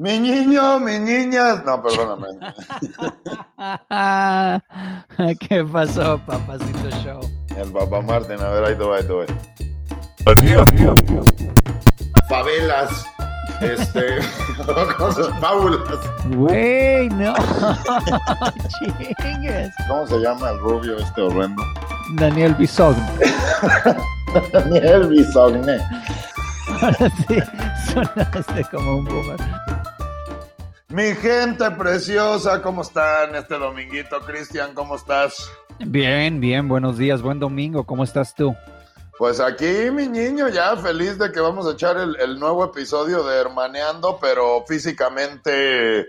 Mi niño, mi niñas. No, perdóname. ¿Qué pasó, papacito show? El papá Martín, a ver, ahí te voy, ahí te voy. Favelas. Este. cosas, fábulas. Güey, no. Chingues. ¿Cómo se llama el rubio este horrendo? Daniel Bisogno. Daniel Bisogne. Ahora sí, sonaste como un boomer. Mi gente preciosa, ¿cómo están este dominguito? Cristian, ¿cómo estás? Bien, bien, buenos días, buen domingo, ¿cómo estás tú? Pues aquí, mi niño, ya feliz de que vamos a echar el, el nuevo episodio de Hermaneando, pero físicamente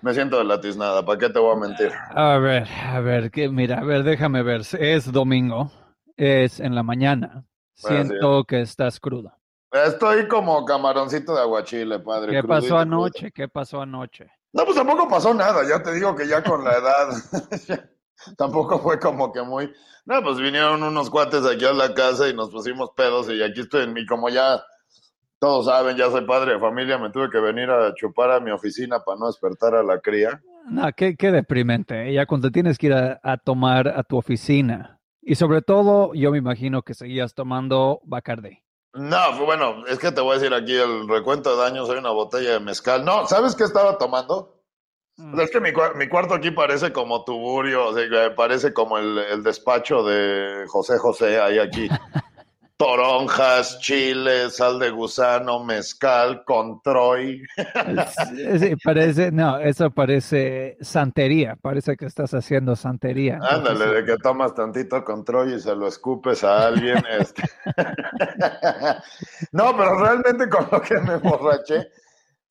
me siento de latiznada, ¿para qué te voy a mentir? A ver, a ver, que mira, a ver, déjame ver, es domingo, es en la mañana, siento que estás crudo. Estoy como camaroncito de aguachile, padre. ¿Qué pasó anoche? ¿Qué pasó anoche? No, pues tampoco pasó nada, ya te digo que ya con la edad, tampoco fue como que muy... No, pues vinieron unos cuates aquí a la casa y nos pusimos pedos y aquí estoy en mi, como ya todos saben, ya soy padre de familia, me tuve que venir a chupar a mi oficina para no despertar a la cría. No, qué, qué deprimente, ya cuando tienes que ir a, a tomar a tu oficina. Y sobre todo, yo me imagino que seguías tomando Bacardi. No, fue- bueno, es que te voy a decir aquí el recuento de daños, hay una botella de mezcal. No, ¿sabes qué estaba tomando? Mm. Es que mi, mi cuarto aquí parece como tuburio, o sea, parece como el, el despacho de José José, ahí aquí. Toronjas, chile, sal de gusano, mezcal, controy. Sí, parece, no, eso parece santería, parece que estás haciendo santería. Ándale, de que tomas tantito control y se lo escupes a alguien. este. no, pero realmente con lo que me emborraché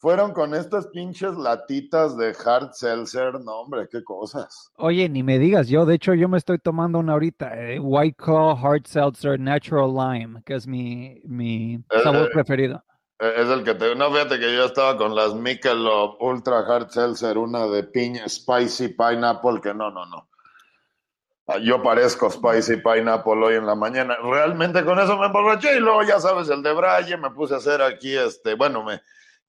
fueron con estas pinches latitas de hard seltzer. No, hombre, qué cosas. Oye, ni me digas, yo de hecho yo me estoy tomando una ahorita, eh, White Claw Hard Seltzer Natural Lime, que es mi, mi sabor eh. preferido. Eh, Es el que te. No, fíjate que yo estaba con las Michelob Ultra Hard Seltzer, una de piña, Spicy Pineapple, que no, no, no. Ah, Yo parezco Spicy Pineapple hoy en la mañana. Realmente con eso me emborraché y luego, ya sabes, el de Braille, me puse a hacer aquí, este, bueno, me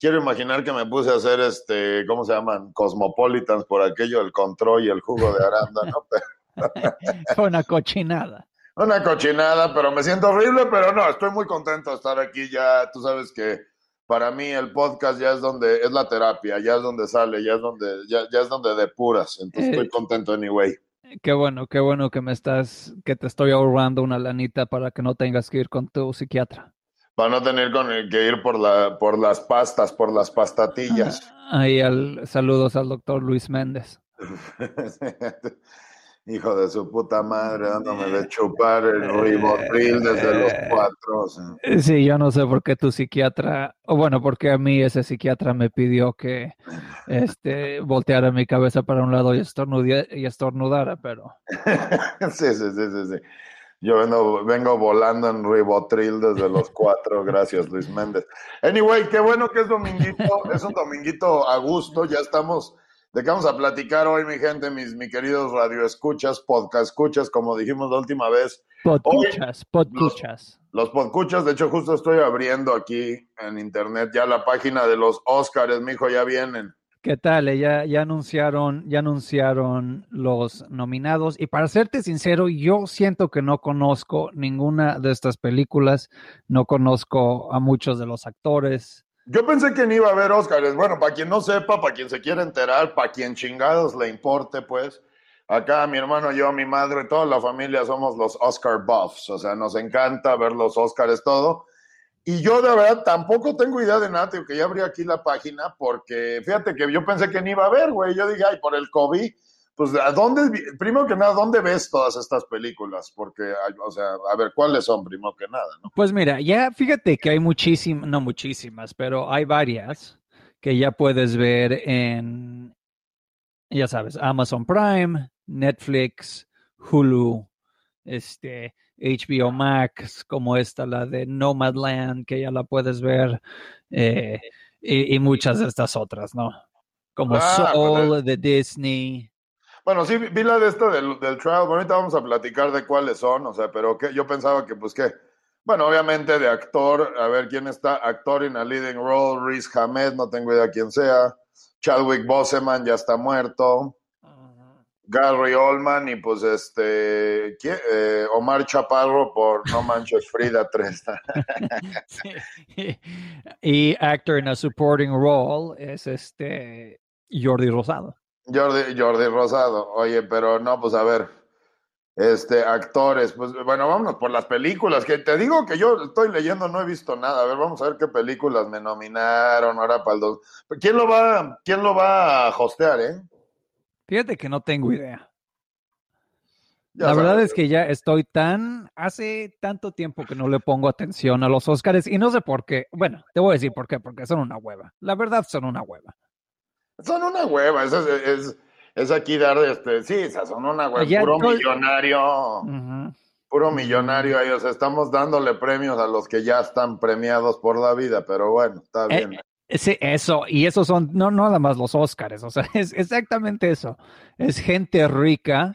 quiero imaginar que me puse a hacer, este, ¿cómo se llaman? Cosmopolitans por aquello, el control y el jugo de arándano. Pero- una cochinada. Una cochinada, pero me siento horrible, pero no, estoy muy contento de estar aquí ya. Tú sabes que para mí el podcast ya es donde es la terapia, ya es donde sale, ya es donde ya, ya es donde depuras. Entonces Eh. estoy contento anyway. Qué bueno, qué bueno que me estás, que te estoy ahorrando una lanita para que no tengas que ir con tu psiquiatra. Para no tener con el que ir por la por las pastas, por las pastatillas. Ahí al, saludos al doctor Luis Méndez. Hijo de su puta madre, dándome de chupar el ribotril desde los cuatro. Eh, Sí, yo no sé por qué tu psiquiatra, o bueno, porque a mí ese psiquiatra me pidió que este, volteara mi cabeza para un lado y, estornudia- y estornudara, pero Sí, sí, sí, sí, sí. Yo vengo, vengo volando en ribotril desde los cuatro, gracias Luis Méndez. Anyway, qué bueno que es dominguito, es un dominguito a gusto, ya estamos, ¿de qué vamos a platicar hoy, mi gente, mis mi queridos radioescuchas, podcast escuchas, como dijimos la última vez, podcuchas, podcuchas. los podcuchas, de hecho justo estoy abriendo aquí en internet ya la página de los Óscares, mijo, ya vienen. ¿Qué tal? Eh, Ya, ya anunciaron, ya anunciaron los nominados y para serte sincero, yo siento que no conozco ninguna de estas películas, no conozco a muchos de los actores. Yo pensé que ni iba a haber Óscares. Bueno, para quien no sepa, para quien se quiera enterar, para quien chingados le importe, pues. Acá mi hermano, yo, mi madre, toda la familia somos los Oscar buffs. O sea, nos encanta ver los Óscares, todo. Y yo de verdad tampoco tengo idea de nada, tío, que ya abrí aquí la página, porque fíjate que yo pensé que ni iba a haber, güey. Yo dije, ay, por el COVID, pues, ¿a dónde, primero que nada, ¿dónde ves todas estas películas? Porque, o sea, a ver, ¿cuáles son, primero que nada, no? Pues mira, ya fíjate que hay muchísimas, no muchísimas, pero hay varias que ya puedes ver en, ya sabes, Amazon Prime, Netflix, Hulu, este, HBO Max, como esta, la de Nomadland, que ya la puedes ver, eh, y, y muchas de estas otras, ¿no? Como Ah, Soul de Disney. Bueno, sí, vi la de esta del, del trial. Bueno, ahorita vamos a platicar de cuáles son, o sea, pero que yo pensaba que, pues, que Bueno, obviamente de actor, a ver quién está, actor en a leading role, Riz Hamed, no tengo idea quién sea. Chadwick Boseman ya está muerto. Gary Oldman y pues este. Eh, Omar Chaparro por No Manches Frida 3. Sí. Y actor en a supporting role es este Jordi Rosado. Jordi, Jordi Rosado. Oye, pero no, pues a ver. Este, actores, pues bueno, vámonos por las películas, que te digo que yo estoy leyendo, no he visto nada. A ver, vamos a ver qué películas me nominaron ahora para el dos. ¿Quién lo va, quién lo va a hostear, eh? Fíjate que no tengo idea. Ya la verdad es que ya estoy tan, hace tanto tiempo que no le pongo atención a los Oscars y no sé por qué. Bueno, te voy a decir por qué, porque son una hueva. La verdad son una hueva. Son una hueva, es, es, es, aquí dar este, sí, son una hueva, Ya puro estoy- millonario, puro millonario o sea, estamos dándole premios a los que ya están premiados por la vida, pero bueno, está Eh, bien. Sí, eso, y esos son, no, no nada más los Óscares, o sea, es exactamente eso. Es gente rica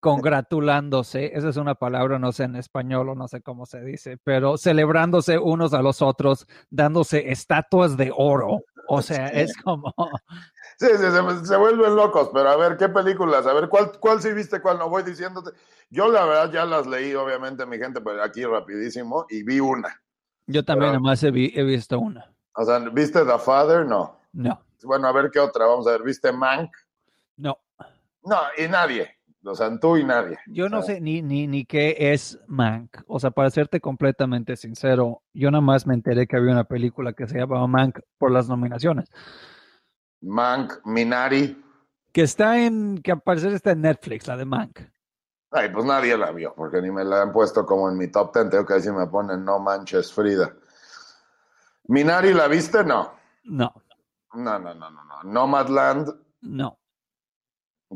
congratulándose, esa es una palabra, no sé en español o no sé cómo se dice, pero celebrándose unos a los otros, dándose estatuas de oro. O sea, es como, Sí, sí, se, se vuelven locos, pero a ver, ¿qué películas? A ver, ¿cuál, cuál sí viste, cuál no? Voy diciéndote. Yo la verdad ya las leí, obviamente, mi gente, pero aquí rapidísimo, y vi una. yo también Pero- nomás he, vi- he visto una. O sea, ¿viste The Father? No. No, Bueno, a ver qué otra, vamos a ver, ¿viste Mank? no. No, y nadie. O sea, tú y nadie. Yo no sé ni, ni, ni qué es Mank. O sea, para serte completamente sincero, yo nada más me enteré que había una película que se llamaba Mank por las nominaciones. Mank, Minari. Que está en, que al parecer está en Netflix, la de Mank. Ay, pues nadie la vio, porque ni me la han puesto como en mi top 10. Tengo que decir, me ponen No Manches Frida. Minari, ¿la viste? No. No, No, no, no, no, no. Nomadland. no.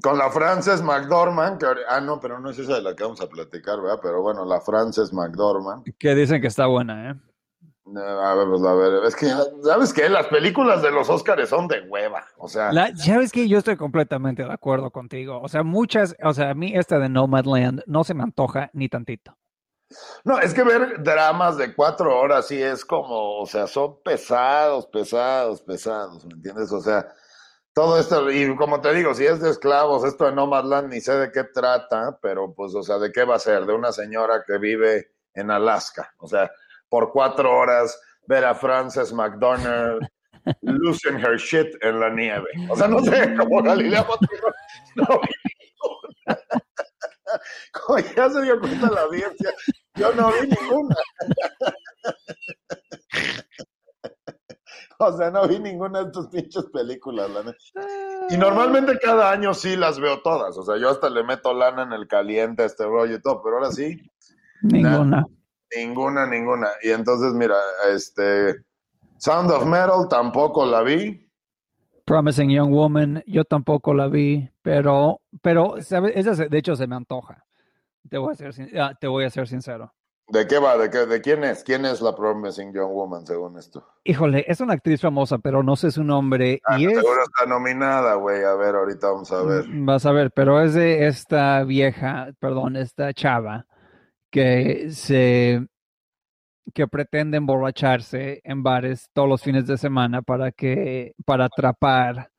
Con la Frances McDormand, que ah, no, pero no es esa de la que vamos a platicar, ¿verdad? Pero bueno, la Frances McDormand. Que dicen que está buena, ¿eh? Eh, A ver, pues a ver, es que, ¿sabes qué? Las películas de los Óscares son de hueva, o sea, La, ¿Sabes que Yo estoy completamente de acuerdo contigo. O sea, muchas, o sea, a mí esta de Nomadland no se me antoja ni tantito. No, es que ver dramas de cuatro horas sí es como, o sea, son pesados, pesados, pesados, ¿me entiendes? O sea, todo esto, y como te digo, si es de esclavos, esto de Nomadland ni sé de qué trata, pero pues, o sea, ¿de qué va a ser? De una señora que vive en Alaska, o sea, por cuatro horas ver a Frances McDonald losing her shit en la nieve. O sea, no sé, como Galilea no ninguna. Como ya se dio cuenta la audiencia, yo no vi ninguna. O sea, no vi ninguna de tus pinches películas, la neta. Y normalmente cada año sí las veo todas. O sea, yo hasta le meto lana en el caliente a este rollo y todo, pero ahora sí, Ninguna. ninguna, ninguna. Y entonces, mira, este Sound of Metal tampoco la vi. Promising Young Woman, yo tampoco la vi, pero, pero, ¿sabes? Esa de hecho se me antoja. Te voy a ser, ah, te voy a ser sincero. ¿De qué va? ¿De, qué, ¿De quién es? ¿Quién es la Promising Young Woman, según esto? Híjole, es una actriz famosa, pero no sé su nombre. Ah, y es, Seguro está nominada, güey. A ver, ahorita vamos a ver. vas a ver, pero es de esta vieja, perdón, esta chava que se que pretende emborracharse en bares todos los fines de semana para que para atrapar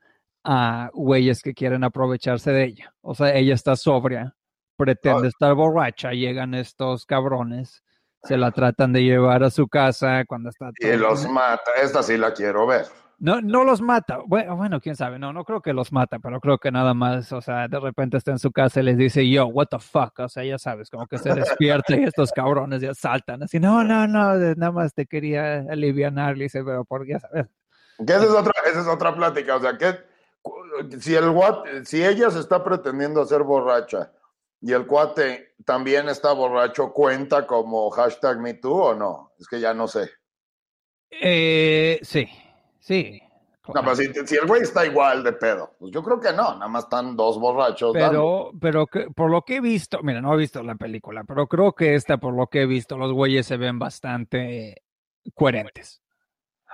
a güeyes que quieren aprovecharse de ella. O sea, ella está sobria, pretende Ah. estar borracha, llegan estos cabrones, se la tratan de llevar a su casa cuando está Y los mata. Esta sí la quiero ver. no, no los mata. Bueno, bueno, quién sabe. No, no creo que los mata, pero creo que nada más, o sea, de repente está en su casa y les dice, yo, what the fuck. O sea, ya sabes, como que se despierta y estos cabrones ya saltan así. No, no, no, nada más te quería alivianar, le dice, pero por ya sabes. Que esa es otra, esa es otra plática. O sea, que si el guate, si ella se está pretendiendo ser borracha y el cuate también está borracho, ¿cuenta como hashtag MeToo o no? Es que ya no sé. Eh, sí, sí. No, pero si, si el güey está igual de pedo, pues yo creo que no, nada más están dos borrachos. dando. Pero, pero que, por lo que he visto, mira, no he visto la película, pero creo que esta, por lo que he visto, los güeyes se ven bastante coherentes.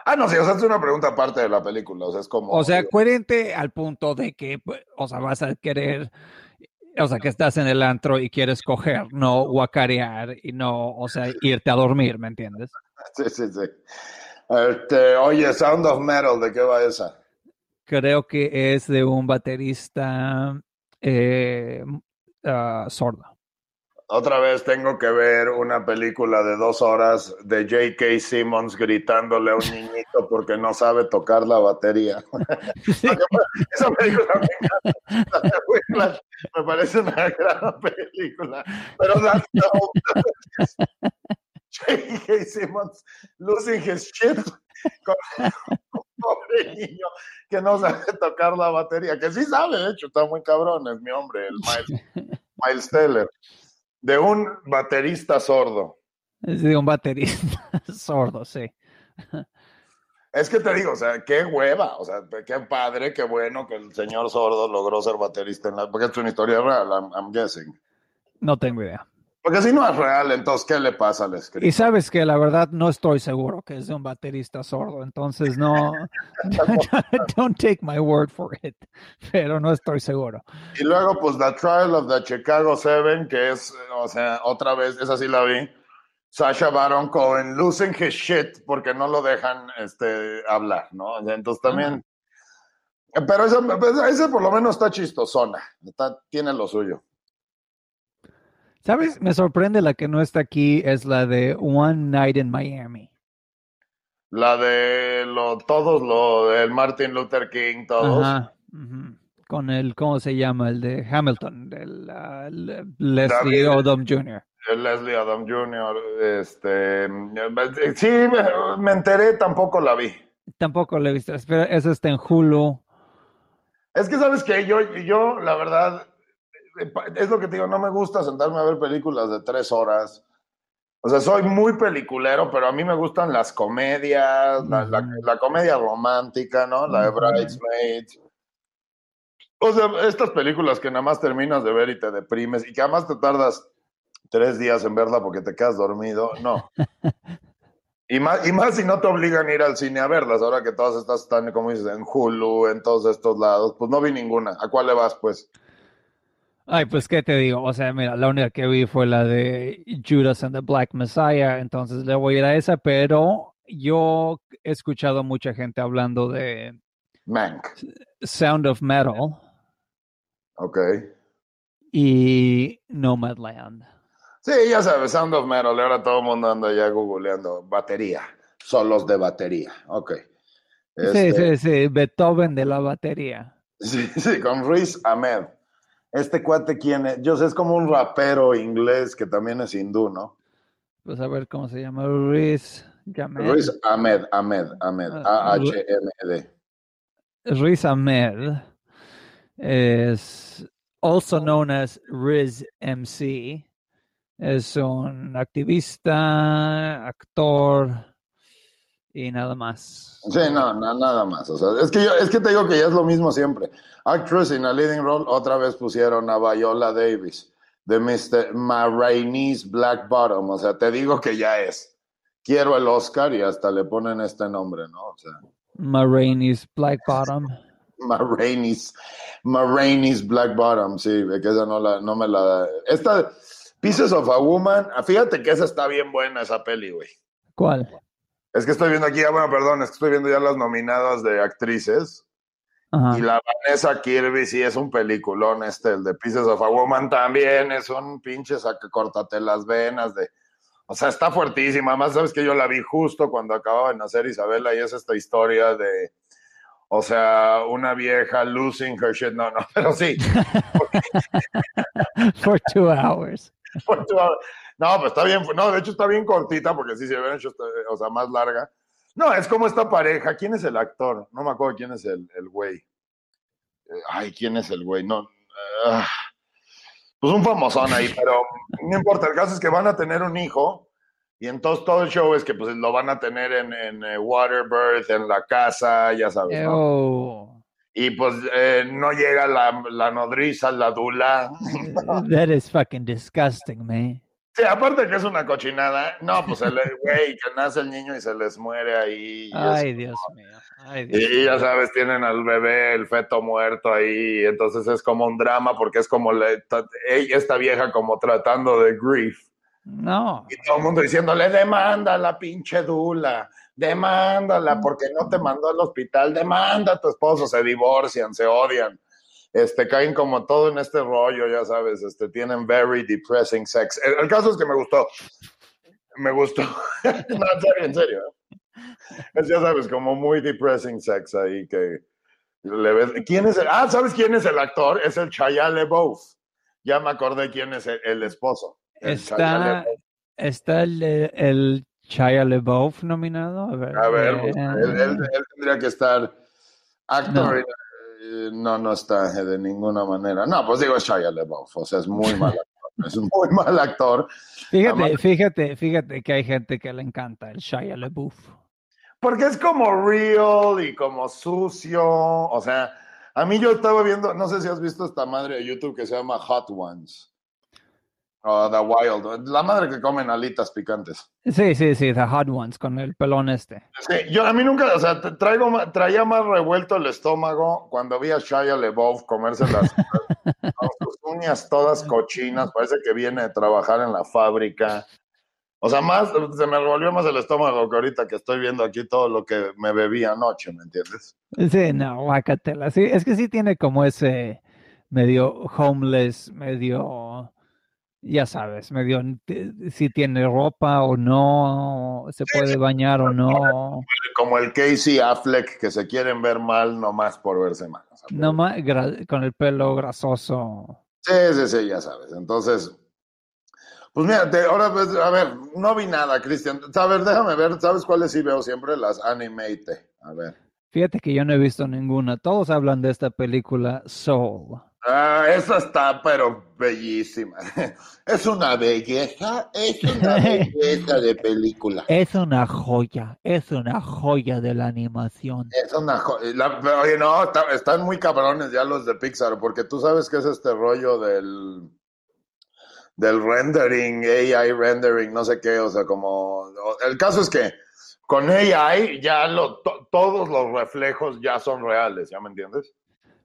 Ah, no, sí, o sea, es una pregunta aparte de la película, o sea, es como... O sea, coherente al punto de que, o sea, vas a querer, o sea, que estás en el antro y quieres coger, no guacarear y no, o sea, irte a dormir, ¿me entiendes? Sí, sí, sí. Este, oye, Sound of Metal, ¿de qué va esa? Creo que es de un baterista eh, ah, sordo. Otra vez tengo que ver una película de dos horas de J.K. Simmons gritándole a un niñito porque no sabe tocar la batería. Esa película me encanta. Me parece una gran película. Pero that's no. J.K. Simmons losing his shit con un pobre niño que no sabe tocar la batería, que sí sabe, de hecho, está muy cabrón, es mi hombre, el Miles, Miles Teller de un baterista sordo. De un baterista sordo, sí. Es que te digo, o sea, qué hueva, o sea, qué padre, qué bueno que el señor sordo logró ser baterista en la, porque es una historia real, I'm guessing. No tengo idea. Porque si no es real, entonces, ¿qué le pasa al escritor? Y sabes que la verdad no estoy seguro que es de un baterista sordo, entonces no, don't take my word for it, pero no estoy seguro. Y luego, pues, The Trial of the Chicago Seven, que es, o sea, otra vez, esa sí la vi, Sasha Baron Cohen losing his shit porque no lo dejan este, hablar, ¿no? Entonces también... Pero ese, ese por lo menos está chistosona, está, tiene lo suyo. ¿Sabes? Me sorprende la que no está aquí, es la de One Night in Miami. La de lo, todos, lo del Martin Luther King, todos. Ajá, Con el, ¿cómo se llama? El de Hamilton, el, Leslie Odom Jr. El Leslie Odom Jr. Este, sí, me, enteré, tampoco la vi. Tampoco la he visto. Espera, esa está en Hulu. Es que, ¿sabes que Yo, yo, la verdad, es lo que te digo, no me gusta sentarme a ver películas de tres horas. O sea, soy muy peliculero, pero a mí me gustan las comedias, la, comedia romántica, ¿no? La de Bridesmaids. O sea, estas películas que nada más terminas de ver y te deprimes y que además te tardas tres días en verla porque te quedas dormido, no. Y más, y más si no te obligan a ir al cine a verlas, ahora que todas estas están, como dices, en Hulu, en todos estos lados, pues no vi ninguna. ¿A cuál le vas, pues? Ay, pues qué te digo, o sea, mira, la única que vi fue la de Judas and the Black Messiah, entonces le voy a ir a esa, pero yo he escuchado mucha gente hablando de Mank. Sound of Metal. Ok. Y Nomadland. Sí, ya sabes, Sound of Metal, ahora todo el mundo anda ya googleando batería, solos de batería, ok. Sí, sí, este sí, Beethoven de la batería. Sí, sí, con Ruiz Ahmed. Este cuate, ¿quién es? Yo sé, es como un rapero inglés que también es hindú, ¿no? Pues a ver cómo se llama. Riz Ahmed. Riz Ahmed, Ahmed, Ahmed. Ah, A-H-M-E-D. Riz Ahmed es also known as Riz MC. Es un activista, actor y nada más. Sí, no, nada más. O sea, es que yo, es que te digo que ya es lo mismo siempre. Actress in a leading role, otra vez pusieron a Viola Davis, de Mr. Marraine's Black Bottom. O sea, te digo que ya es. Quiero el Oscar y hasta le ponen este nombre, ¿no? O sea. Marraine's Black Bottom. Marraine's, Marraine's Black Bottom, sí, que esa no, la, no me la... Esta, Pieces of a Woman, fíjate que esa está bien buena, esa peli, güey. ¿Cuál? Es que estoy viendo aquí, ah, bueno, perdón, es que estoy viendo ya las nominadas de actrices. Y la Vanessa Kirby sí es un peliculón, este, el de Pieces of a Woman también es un pinche saca, córtate las venas de... O sea, está fuertísima. Además, sabes que yo la vi justo cuando acababa de nacer Isabela y es esta historia de... O sea, una vieja losing her shit. No, no, pero sí. For two hours. For two hours. No, pues está bien, no, de hecho está bien cortita porque sí se hubiera hecho, o sea, más larga. No, es como esta pareja. ¿Quién es el actor? No me acuerdo quién es el, el güey. Eh, ay, ¿quién es el güey? No. Ah, pues un famosón ahí, pero no importa. El caso es que van a tener un hijo y entonces todo el show es que pues lo van a tener en, en eh, Waterbirth, en la casa, ya sabes. ¿no? Y pues eh, no llega la, la nodriza, la dula. That is fucking disgusting, man. Sí, aparte que es una cochinada. No, pues el güey que nace el niño y se les muere ahí. Ay, Dios mío. Ay, Dios y ya sabes, tienen al bebé, el feto muerto ahí. Entonces es como un drama porque es como le, esta vieja como tratando de grief. No. Y todo el mundo diciéndole, demanda la pinche Dula, demándala porque no te mandó al hospital, demanda a tu esposo, se divorcian, se odian este, caen como todo en este rollo, ya sabes, este, tienen very depressing sex. El, caso es que me gustó, me gustó, no, en serio, en serio. Es, ya sabes, como muy depressing sex ahí que le ves. ¿Quién es el? Ah, ¿sabes quién es el actor? Es el Chaya LeBeouf. Ya me acordé quién es el, esposo. está, está el, el Chaya LeBeouf nominado. A ver, a ver eh, él, tendría que estar actor. No, no está de ninguna manera. No, pues digo, Shia LaBeouf, o sea, es muy mal actor. es muy mal actor. Fíjate, fíjate, fíjate que hay gente que le encanta el Shia LaBeouf. Porque es como real y como sucio, o sea, a mí yo estaba viendo, no sé si has visto esta madre de YouTube que se llama Hot Ones. Oh, the Wild. La madre que comen alitas picantes. Sí, sí, sí, The Hot Ones, con el pelón este. Sí, yo a mí nunca, o sea, traigo, traía más revuelto el estómago cuando vi a Shia LeBeouf comerse las con sus uñas todas cochinas, parece que viene a trabajar en la fábrica. O sea, más, se me revolvió más el estómago que ahorita que estoy viendo aquí todo lo que me bebí anoche, ¿me entiendes? Sí, no, guacatela. Sí, es que sí tiene como ese medio homeless, medio ya sabes, medio si tiene ropa o no, se puede bañar o no. Como el Casey Affleck que se quieren ver mal nomás por verse mal. nomás con el pelo grasoso. Sí, sí, sí, ya sabes. Entonces, pues mira, ahora pues, a ver, no vi nada, Cristian. A ver, déjame ver, ¿sabes cuáles sí veo siempre? Las animate. A ver. Fíjate que yo no he visto ninguna. Todos hablan de esta película Soul. Ah, esa está, pero bellísima. Es una belleza, es una belleza de película. Es una joya, es una joya de la animación. Es una joya. Oye, no, están muy cabrones ya los de Pixar, porque tú sabes que es este rollo del del rendering, AI rendering, no sé qué, o sea, como el caso es que con AI ya lo, todos los reflejos ya son reales, ¿ya me entiendes?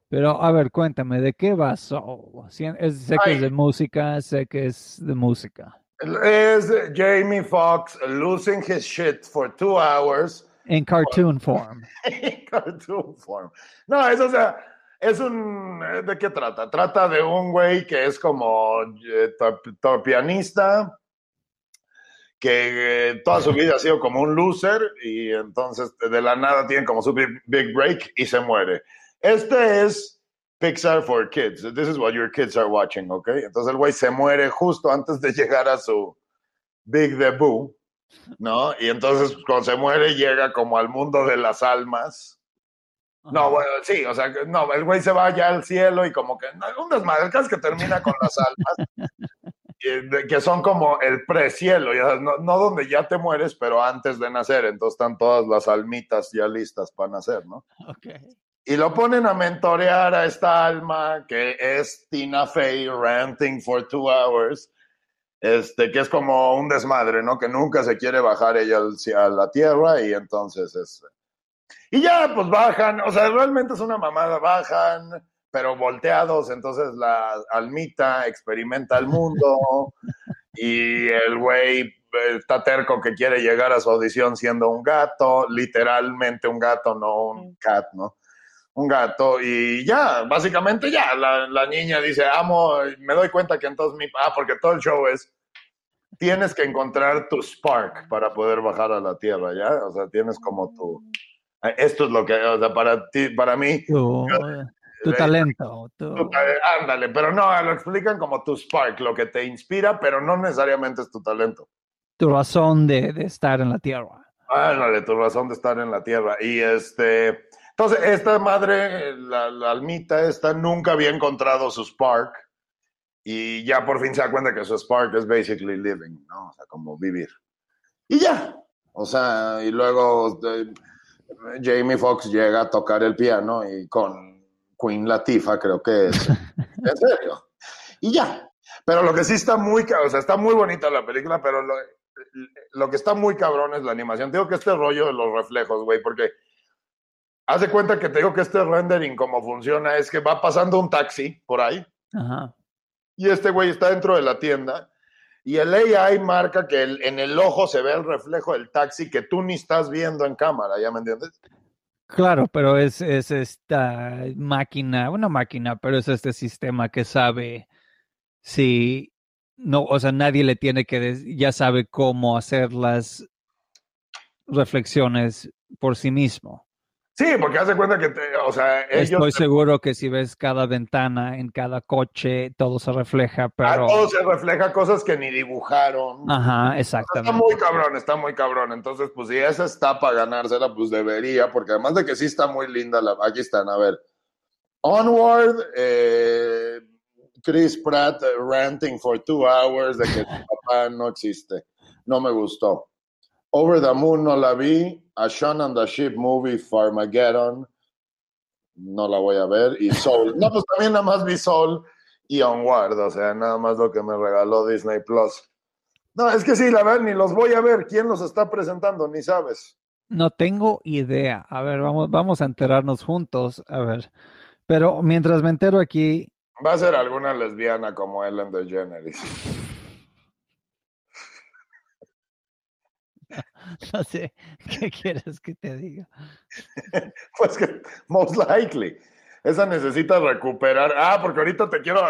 Pero a ver, cuéntame, ¿de qué va Soul? sé que es de música, sé que es de música. Es Jamie Foxx losing his shit for two hours. En cartoon form. En cartoon form. No, eso o sea, es un... ¿De qué trata? Trata de un güey que es como eh, pianista, que eh, toda su vida ha sido como un loser y entonces de la nada tiene como su big break y se muere. Este es Pixar for Kids. This is what your kids are watching, ¿ok? Entonces el güey se muere justo antes de llegar a su big debut, ¿no? Y entonces cuando se muere llega como al mundo de las almas. No, bueno, sí, o sea, no, el güey se va ya al cielo y como que, no, un desmadre, el que termina con las almas, que son como el precielo, no, no donde ya te mueres, pero antes de nacer, entonces están todas las almitas ya listas para nacer, ¿no? Ok. Y lo ponen a mentorear a esta alma que es Tina Fey ranting for two hours, este, que es como un desmadre, ¿no? Que nunca se quiere bajar ella a la tierra y entonces es... Y ya, pues bajan, o sea, realmente es una mamada, bajan, pero volteados, entonces la almita experimenta el mundo y el güey está terco que quiere llegar a su audición siendo un gato, literalmente un gato, no un cat, ¿no? Un gato y ya, básicamente ya, la, niña dice, amo, me doy cuenta que entonces mi, ah, porque todo el show es, tienes que encontrar tu spark para poder bajar a la tierra, ¿ya? O sea, tienes como tu, esto es lo que, o sea, para ti, para mí. Tu, talento. ándale, pero no, lo explican como tu spark, lo que te inspira, pero no necesariamente es tu talento. Tu razón de, de estar en la tierra. Ándale, tu razón de estar en la tierra. Y este, entonces, esta madre, la, almita esta, nunca había encontrado su spark y ya por fin se da cuenta que su spark es basically living, ¿no? O sea, como vivir. Y ya. O sea, y luego eh, Jamie Foxx llega a tocar el piano y con Queen Latifah, creo que es. en serio. Y ya. Pero lo que sí está muy, o sea, está muy bonita la película, pero lo, lo que está muy cabrón es la animación. Digo que este rollo de los reflejos, güey, porque haz de cuenta que te digo que este rendering como funciona es que va pasando un taxi por ahí Ajá. y este güey está dentro de la tienda y el AI marca que el- en el ojo se ve el reflejo del taxi que tú ni estás viendo en cámara, ¿ya me entiendes? Claro, pero es, es esta máquina, una máquina, pero es este sistema que sabe si no, o sea, nadie le tiene que, ya sabe cómo hacer las reflexiones por sí mismo. Sí, porque haz de cuenta que, te- o sea, ellos... Estoy seguro que si ves cada ventana en cada coche, todo se refleja, a pero... todo se refleja cosas que ni dibujaron. Ajá, Está exactamente. muy cabrón, está muy cabrón. Entonces, pues si esa está para ganársela, pues debería, porque además de que sí está muy linda, la, aquí están, a ver. Onward, eh, Chris Pratt eh, ranting for two hours de que su papá no existe. No me gustó. Over the Moon no la vi. A Shaun and the Sheep movie, Farmageddon. No la voy a ver. Y Soul. No, pues también nada más vi Soul y Onward. O sea, nada más lo que me regaló Disney Plus. No, es que sí, la verdad, ni los voy a ver. ¿Quién los está presentando? Ni sabes. No tengo idea. A ver, vamos, vamos a enterarnos juntos. A ver. Pero mientras me entero aquí, Va a ser alguna lesbiana como Ellen DeGeneres. no sé qué quieres que te diga. Pues que, most likely. Esa necesita recuperar. Ah, porque ahorita te quiero.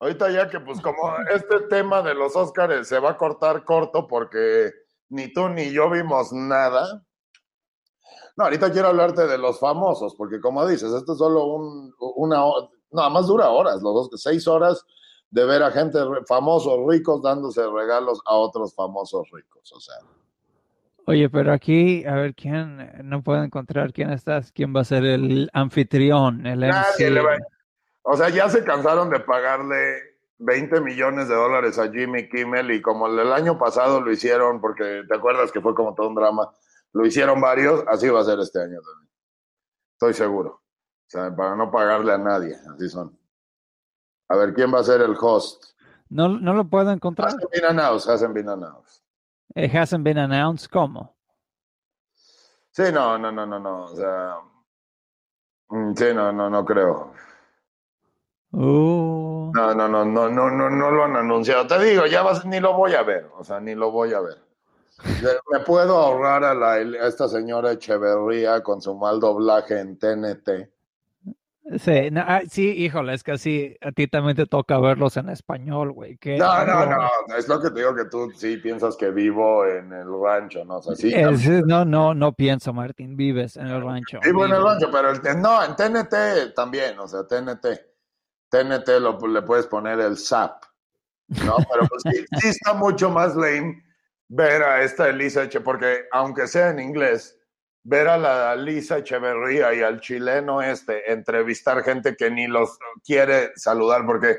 Ahorita ya que, pues, como este tema de los Óscares se va a cortar corto porque ni tú ni yo vimos nada. No, ahorita quiero hablarte de los famosos, porque como dices, esto es solo un, una. Nada más dura horas, los dos, seis horas de ver a gente famosos ricos dándose regalos a otros famosos ricos. O sea, Oye, pero aquí, a ver, ¿quién? eh, No puedo encontrar quién estás, quién va a ser el anfitrión, el Nadie le va- O sea, ya se cansaron de pagarle 20 millones de dólares a Jimmy Kimmel y como el año pasado lo hicieron, porque te acuerdas que fue como todo un drama, lo hicieron varios, así va a ser este año también. Estoy seguro. O sea, para no pagarle a nadie, así son. A ver, ¿quién va a ser el host? No, no lo puedo encontrar. Hacen announced, hacen. It hasn't been announced. ¿Cómo? Sí, no, no, no, no, no. O sea, mm, sí, no, no, no creo. Uh, No, no, no, no, no, no, no lo han anunciado. Te digo, ya vas, ni lo voy a ver, o sea, ni lo voy a ver. Me puedo ahorrar a, la, a esta señora Echeverría con su mal doblaje en TNT. Sí, no, ah, sí, híjole, es que así a ti también te toca verlos en español, güey. No, no, horror. no, es lo que te digo que tú sí piensas que vivo en el rancho, ¿no? O sea, sí, Es- no, no, no pienso, Martín, vives en el rancho. vivo en el rancho, pero el, no, en TNT también, o sea, TNT. TNT lo, le puedes poner el SAP, ¿no? Pero pues sí, sí está mucho más lame ver a esta Elisa porque aunque sea en inglés, ver a la Lisa Echeverría y al chileno este entrevistar gente que ni los quiere saludar, porque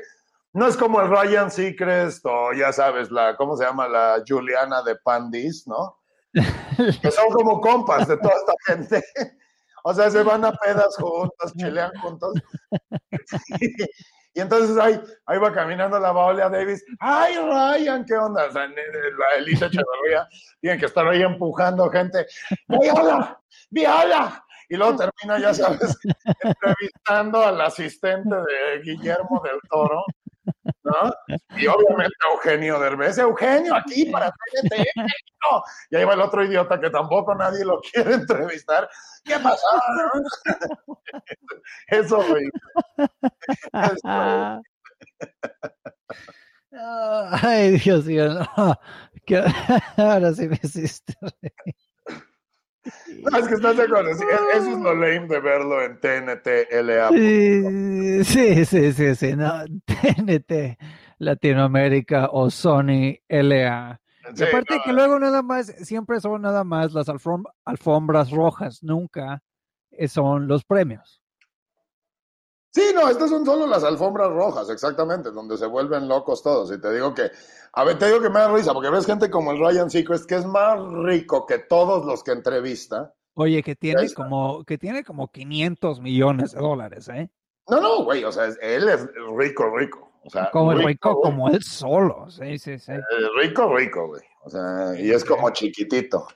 no es como el Ryan Seacrest o ya sabes, la, ¿cómo se llama? La Juliana de Pandis, ¿no? Que son como compas de toda esta gente. O sea, se van a pedas juntos, chilean juntos. Y entonces ahí, ahí va caminando la Paola Davis. ¡Ay, Ryan! ¿Qué onda? O sea, la Elisa Echeverría tiene que estar ahí empujando gente. ¡Viola! ¡Viola! Y luego termina, ya sabes, entrevistando al asistente de Guillermo del Toro, ¿no? Y obviamente Eugenio Derbez. Eugenio, aquí para TNT, México. Y ahí va el otro idiota que tampoco nadie lo quiere entrevistar. ¿Qué pasó? Es horrible. Ah, Ay, Dios mío, no. Ahora sí me hiciste. reír. No, es que estás de acuerdo. e- Eso es lo lame de verlo en TNT LA. Sí, sí, sí, sí, no, TNT, Latinoamérica o Sony LA. Y Sí, aparte no, que luego nada más, siempre son nada más las alfom- alfombras rojas, nunca eh, son los premios. Sí, no, estas son solo las alfombras rojas, exactamente, donde se vuelven locos todos. Y te digo que, a ver, te digo que me da risa, porque ves gente como el Ryan Seacrest, que es más rico que todos los que entrevista. Oye, que tiene como, que tiene como 500 millones de dólares, ¿eh? No, no, güey, o sea, él es rico, rico. O sea, Como rico, güey. como él solo. Sí, sí, sí. Eh, rico, rico, güey. O sea, y es como chiquitito.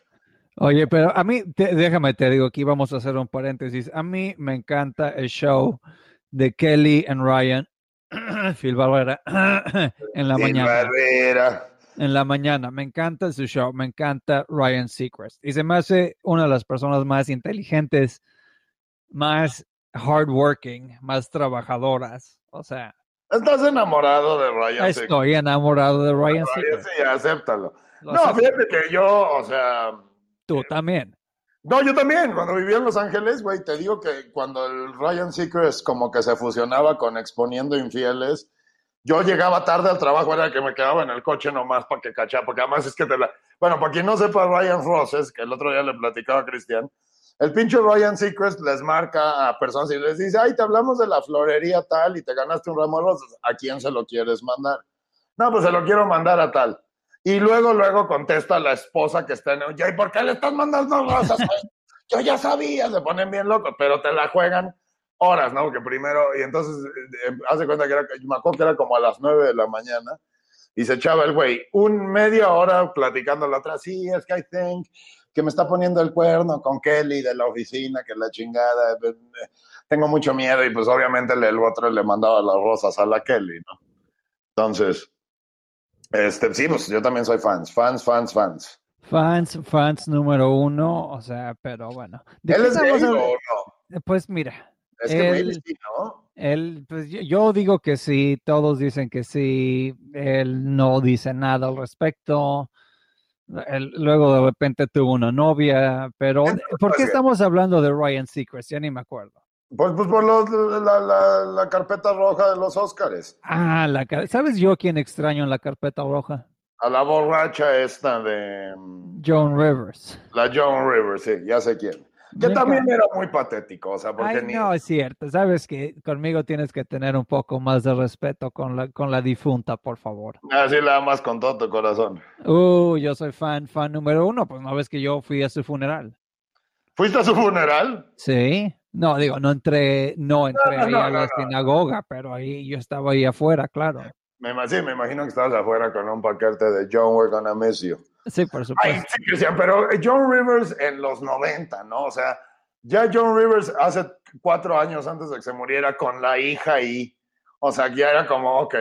Oye, pero a mí, te- déjame te digo, aquí vamos a hacer un paréntesis. A mí me encanta el show de Kelly and Ryan, Phil Barrera, en la mañana. barrera. En la mañana. Me encanta su show, me encanta Ryan Seacrest. Y se me hace una de las personas más inteligentes, más hardworking, más trabajadoras. O sea, Estás enamorado de Ryan Seacrest. estoy enamorado de Ryan Ryan, Seacrest. sí, acéptalo. Lo No, acepto. fíjate que yo, o sea, Tú también. No, yo también, cuando vivía en Los Ángeles, güey, te digo que cuando el Ryan Seacrest como que se fusionaba con Exponiendo Infieles, yo llegaba tarde al trabajo, era que me quedaba en el coche nomás para que cachara, porque además es que te la... Bueno, para quien no sepa, Ryan Roses, que el otro día le platicaba a Cristian, el pinche Ryan Seacrest les marca a personas y les dice, ay, te hablamos de la florería tal y te ganaste un ramo de rosas, ¿a quién se lo quieres mandar? No, pues se lo quiero mandar a tal. Y luego, luego contesta la esposa que está en el, ¿y por qué le estás mandando rosas? Yo ya sabía, se ponen bien locos, pero te la juegan horas, ¿no? Que primero, y entonces, eh, hace cuenta que era, me acuerdo que era como a las nueve de la mañana, y se echaba el güey un media hora platicando la otra, sí, es que I think que me está poniendo el cuerno con Kelly de la oficina, que la chingada, eh, tengo mucho miedo, y pues obviamente el, el otro le mandaba las rosas a la Kelly, ¿no? Entonces, este, sí, pues yo también soy fans, fans, fans, fans. Fans, fans número uno, o sea, pero bueno. ¿De ¿Él es gay o no? Pues mira, Es que Él- maybe sí, ¿no? él, pues yo, digo que sí, todos dicen que sí, él no dice nada al respecto. Él luego de repente tuvo una novia, pero ¿por qué estamos hablando de Ryan Seacrest? Ya ni me acuerdo. Pues, pues por los- la, la- la carpeta roja de los Óscares. Ah, la, ¿sabes yo quién extraño en la carpeta roja? A la borracha esta de mm, Joan Rivers. la Joan Rivers, sí, ya sé quién. Que también era muy patético, o sea, porque Ay, ni... no, es cierto. Sabes que conmigo tienes que tener un poco más de respeto con la, con la difunta, por favor. Así la amas con todo tu corazón. Uh, yo soy fan, fan número uno. Pues no ves que yo fui a su funeral. ¿Fuiste a su funeral? Sí. No, digo, no entré, no entré no, ahí no, a la sinagoga, pero ahí yo estaba ahí afuera, claro. Me, ima- sí, me imagino que estabas afuera con un paquete de John, we're gonna miss you. Sí, por Ay, supuesto. sí, Cristian, pero John Rivers en los 90, ¿no? O sea, ya John Rivers hace cuatro años antes de que se muriera con la hija ahí. O sea, ya era como, ok,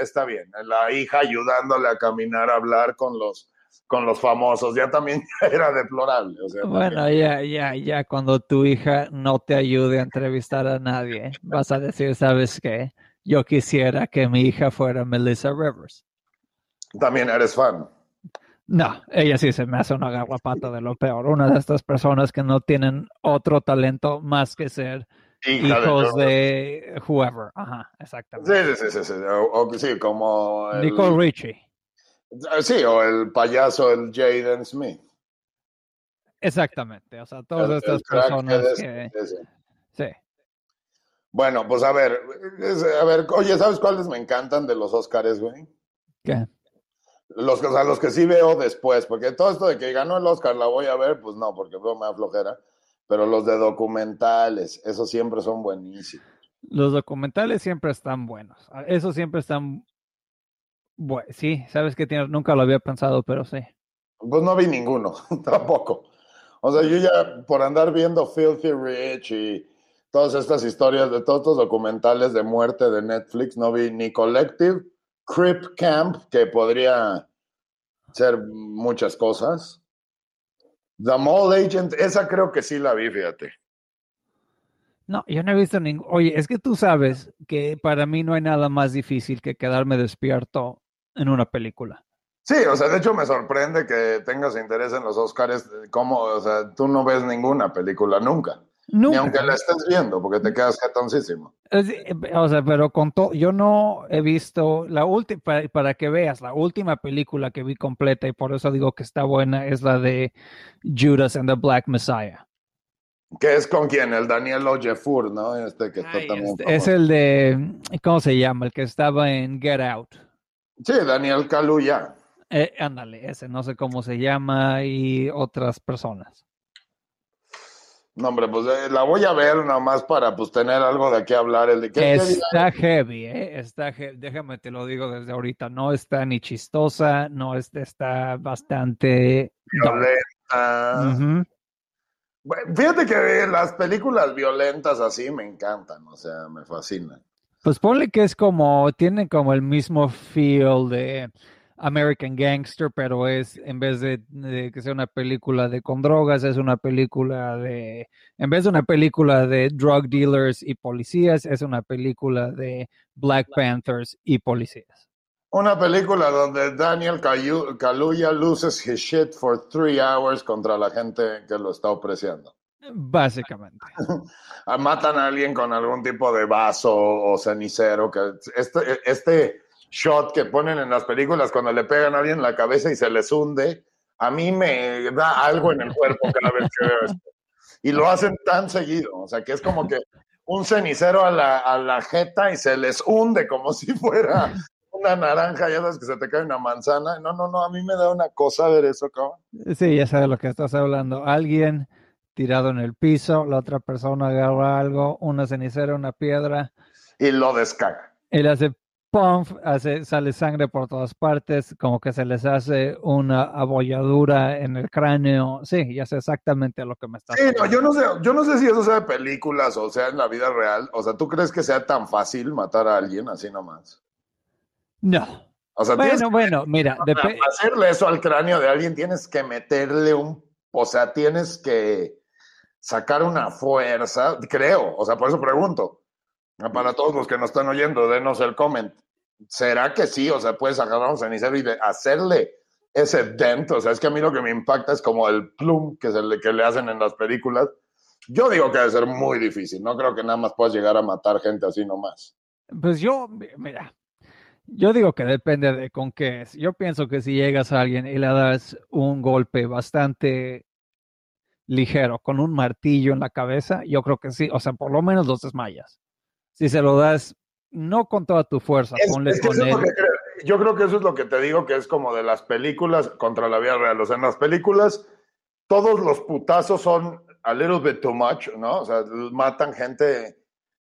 está bien. La hija ayudándole a caminar, a hablar con los, con los famosos. Ya también era deplorable. O sea, Bueno, ya, ya, ya, cuando tu hija no te ayude a entrevistar a nadie, vas a decir, ¿sabes qué? Yo quisiera que mi hija fuera Melissa Rivers. también eres fan. No, ella sí se me hace una garrapata de lo peor. Una de estas personas que no tienen otro talento más que ser Hija hijos de whoever. Ajá, exactamente. Sí, sí, sí, sí. O, o- sí, como. el- Nicole Richie. Sí, o el payaso, el Jaden Smith. Exactamente. O sea, todas El- estas personas que. ese-. Sí. Bueno, pues a ver, a ver, oye, ¿sabes cuáles me encantan de los Óscares, güey? ¿Qué? Los, o sea, los que sí veo después, porque todo esto de que ganó el Oscar la voy a ver, pues no, porque veo me da flojera. Pero los de documentales, esos siempre son buenísimos. Los documentales siempre están buenos. Esos siempre están. Bueno, sí, sabes que tienes, nunca lo había pensado, pero sí. Pues no vi ninguno, tampoco. O sea, yo ya por andar viendo Filthy Rich y todas estas historias de todos estos documentales de muerte de Netflix, no vi ni Collective, Crip Camp, que podría ser muchas cosas. The Mole Agent, esa creo que sí la vi, fíjate. No, yo no he visto ningún. Oye, es que tú sabes que para mí no hay nada más difícil que quedarme despierto en una película. Sí, o sea, de hecho me sorprende que tengas interés en los Oscars, como, o sea, tú no ves ninguna película nunca, ni Nunca. aunque la estés viendo, porque te quedas jetoncísimo. Es- eh, O sea, pero con todo, yo no he visto la última, para, para que veas, la última película que vi completa y por eso digo que está buena es la de Judas and the Black Messiah. Que es con quién, el Daniel Ojefur, ¿no? Este que está Ay, también este- es el de, ¿cómo se llama? El que estaba en Get Out. Sí, Daniel Kaluuya. Eh, ándale, ese, no sé cómo se llama y otras personas. No, hombre, pues eh, la voy a ver nomás para pues tener algo de qué hablar. El de qué, está heavy, ¿eh? Está heavy. Déjame te lo digo desde ahorita. No está ni chistosa, no está, está bastante violenta. fíjate que las películas violentas así me encantan, o sea, me fascinan. Pues ponle que es como, tienen como el mismo feel de American Gangster, pero es en vez de, que sea una película de con drogas, es una película de, en vez de una película de drug dealers y policías, es una película de Black Panthers y policías. Una película donde Daniel Kaluuya loses his shit for three hours contra la gente que lo está opreciando. Básicamente. Matan a alguien con algún tipo de vaso o cenicero. Que este, este shot que ponen en las películas cuando le pegan a alguien en la cabeza y se les hunde, a mí me da algo en el cuerpo cada vez que veo esto. Y lo hacen tan seguido, o sea, que es como que un cenicero a la, a la jeta y se les hunde como si fuera una naranja, ya sabes que se te cae una manzana. No, no, no, a mí me da una cosa ver eso, cabrón. Sí, ya sabes lo que estás hablando. Alguien tirado en el piso, la otra persona agarra algo, una cenicera, una piedra. Y lo descarga. Él hace hace, sale sangre por todas partes, como que se les hace una abolladura en el cráneo. Sí, ya sé exactamente lo que me está Sí, no, yo no sé, yo no sé si eso sea de películas o sea en la vida real. O sea, ¿tú crees que sea tan fácil matar a alguien así nomás? No. O sea, bueno, bueno, mira, para hacerle eso al cráneo de alguien tienes que meterle un, o sea, tienes que sacar una fuerza, creo, o sea, por eso pregunto. Para todos los que nos están oyendo, denos el comment. ¿Será que sí? O sea, puedes agarrar un cenicero y hacerle ese dent. O sea, es que a mí lo que me impacta es como el plum que, se le, que le hacen en las películas. Yo digo que debe ser muy difícil. No creo que nada más puedas llegar a matar gente así nomás. Pues yo, mira, yo digo que depende de con qué es. Yo pienso que si llegas a alguien y le das un golpe bastante ligero con un martillo en la cabeza, yo creo que sí. O sea, por lo menos los desmayas. Si se lo das no con toda tu fuerza, ponle con él. yo creo que eso es lo que te digo, que es como de las películas contra la vida real. O sea, en las películas todos los putazos son a little bit too much, ¿no? O sea, matan gente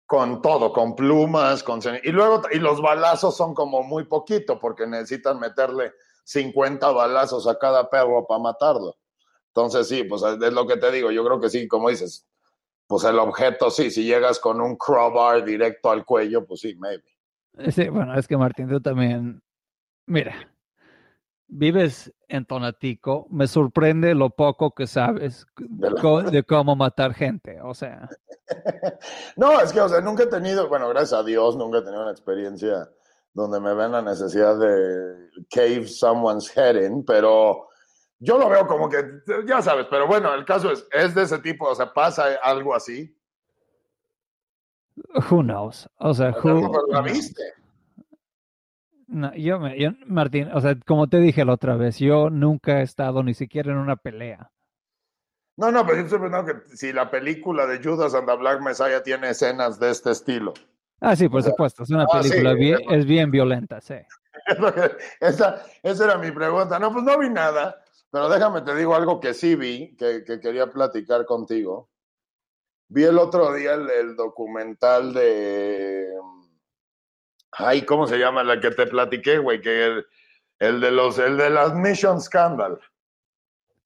con todo, con plumas, con... Y luego, y los balazos son como muy poquito, porque necesitan meterle 50 balazos a cada perro para matarlo. Entonces, sí, pues es lo que te digo. Yo creo que sí, como dices, pues el objeto sí, si llegas con un crowbar directo al cuello, pues sí, maybe. Sí, bueno, es que Martín, tú también, mira, vives en Tonatico, me sorprende lo poco que sabes de, cómo matar gente, o sea. no, es que, o sea, nunca he tenido, bueno, gracias a Dios, nunca he tenido una experiencia donde me ven la necesidad de cave someone's head in, pero yo lo veo como que, ya sabes, pero bueno, el caso es, es de ese tipo, o sea, pasa algo así. Who knows? O sea, who, ¿la viste? No, yo, me, yo, Martín, o sea, como te dije la otra vez, yo nunca he estado ni siquiera en una pelea. No, no, pero yo estoy pensando que si la película de Judas and the Black Messiah tiene escenas de este estilo. Ah, sí, por supuesto, es una ah, película bien, es bien violenta, sí. esa, esa era mi pregunta. No, pues no vi nada. Pero déjame, te digo algo que sí vi, que, quería platicar contigo. Vi el otro día el, documental de... Ay, ¿cómo se llama? La que te platiqué, güey, que el, de los, el de las Mission Scandal.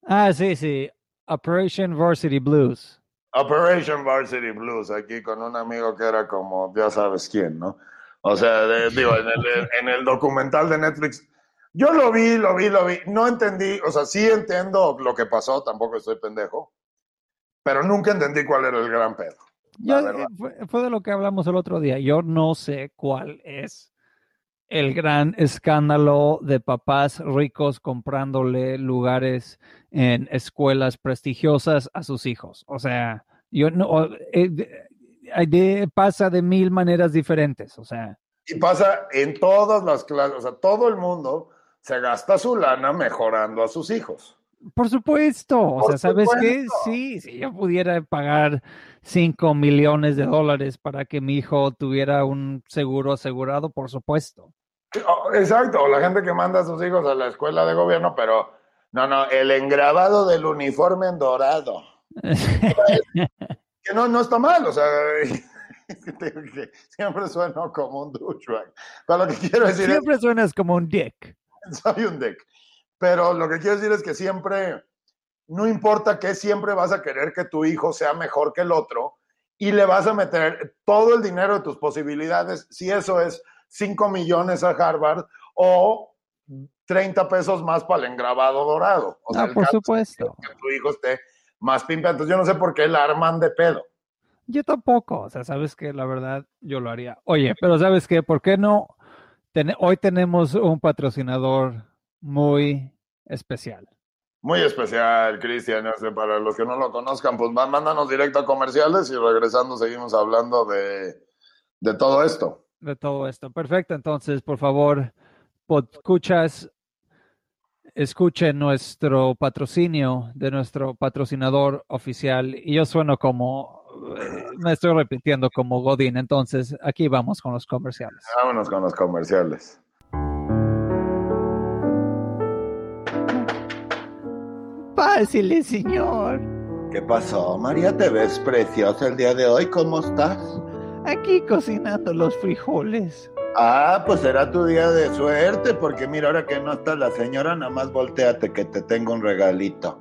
Ah, sí, sí. Operation Varsity Blues. Operation Varsity Blues, aquí con un amigo que era como, ya sabes quién, ¿no? O sea, digo, en el, en el documental de Netflix yo lo vi, lo vi, lo vi. No entendí, o sea, sí entiendo lo que pasó, tampoco estoy pendejo, pero nunca entendí cuál era el gran pedo. Eh, fue, de lo que hablamos el otro día. Yo no sé cuál es el gran escándalo de papás ricos comprándole lugares en escuelas prestigiosas a sus hijos. O sea, yo no, eh, pasa de mil maneras diferentes. O sea. Y pasa en todas las clases, o sea, todo el mundo se gasta su lana mejorando a sus hijos. Por supuesto, o sea, ¿sabes qué? Sí, si yo pudiera pagar 5 millones de dólares para que mi hijo tuviera un seguro asegurado, por supuesto. Exacto, o la gente que manda a sus hijos a la escuela de gobierno, pero no, no, el engravado del uniforme en dorado. que no, no está mal, o sea, siempre sueno como un douchebag. Pero lo que quiero decir siempre suenas como un dick. Soy un dick. Pero lo que quiero decir es que siempre, no importa que siempre vas a querer que tu hijo sea mejor que el otro y le vas a meter todo el dinero de tus posibilidades, si eso es 5 millones a Harvard o 30 pesos más para el engrabado dorado. O sea, por supuesto. Que tu hijo esté más pimpa. Entonces yo no sé por qué la arman de pedo. Yo tampoco. O sea, sabes que la verdad yo lo haría. Oye, pero sabes qué, ¿por qué no? Hoy tenemos un patrocinador muy especial. Muy especial, Cristian. Para los que no lo conozcan, pues mándanos directo a comerciales y regresando seguimos hablando de, de todo esto. De todo esto. Perfecto. Entonces, por favor, escuchas, escuchen nuestro patrocinio de nuestro patrocinador oficial. Y yo sueno como, me estoy repitiendo como Godín. Entonces, aquí vamos con los comerciales. Vámonos con los comerciales. Pásile, señor. ¿Qué pasó, María? ¿Te ves preciosa el día de hoy? ¿Cómo estás? Aquí cocinando los frijoles. Ah, pues será tu día de suerte, porque mira, ahora que no está la señora, nada más volteate que te tengo un regalito.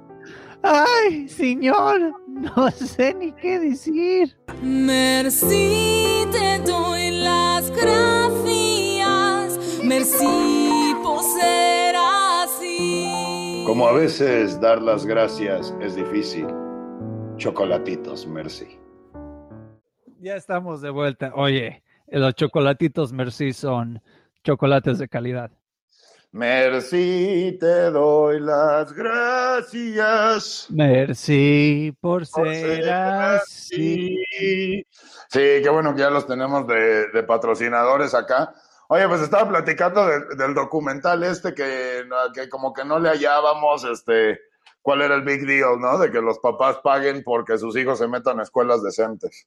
Ay, señor, no sé ni qué decir. Merci, te doy las gracias. Merci por ser así. Como a veces dar las gracias es difícil. Chocolatitos, merci. Ya estamos de vuelta. Oye, los chocolatitos Merci son chocolates de calidad. Merci, te doy las gracias. Merci por, ser, así. Sí, qué bueno que ya los tenemos de, patrocinadores acá. Oye, pues estaba platicando del documental este que, que como que no le hallábamos, este, cuál era el big deal, ¿no? De que los papás paguen porque sus hijos se metan a escuelas decentes.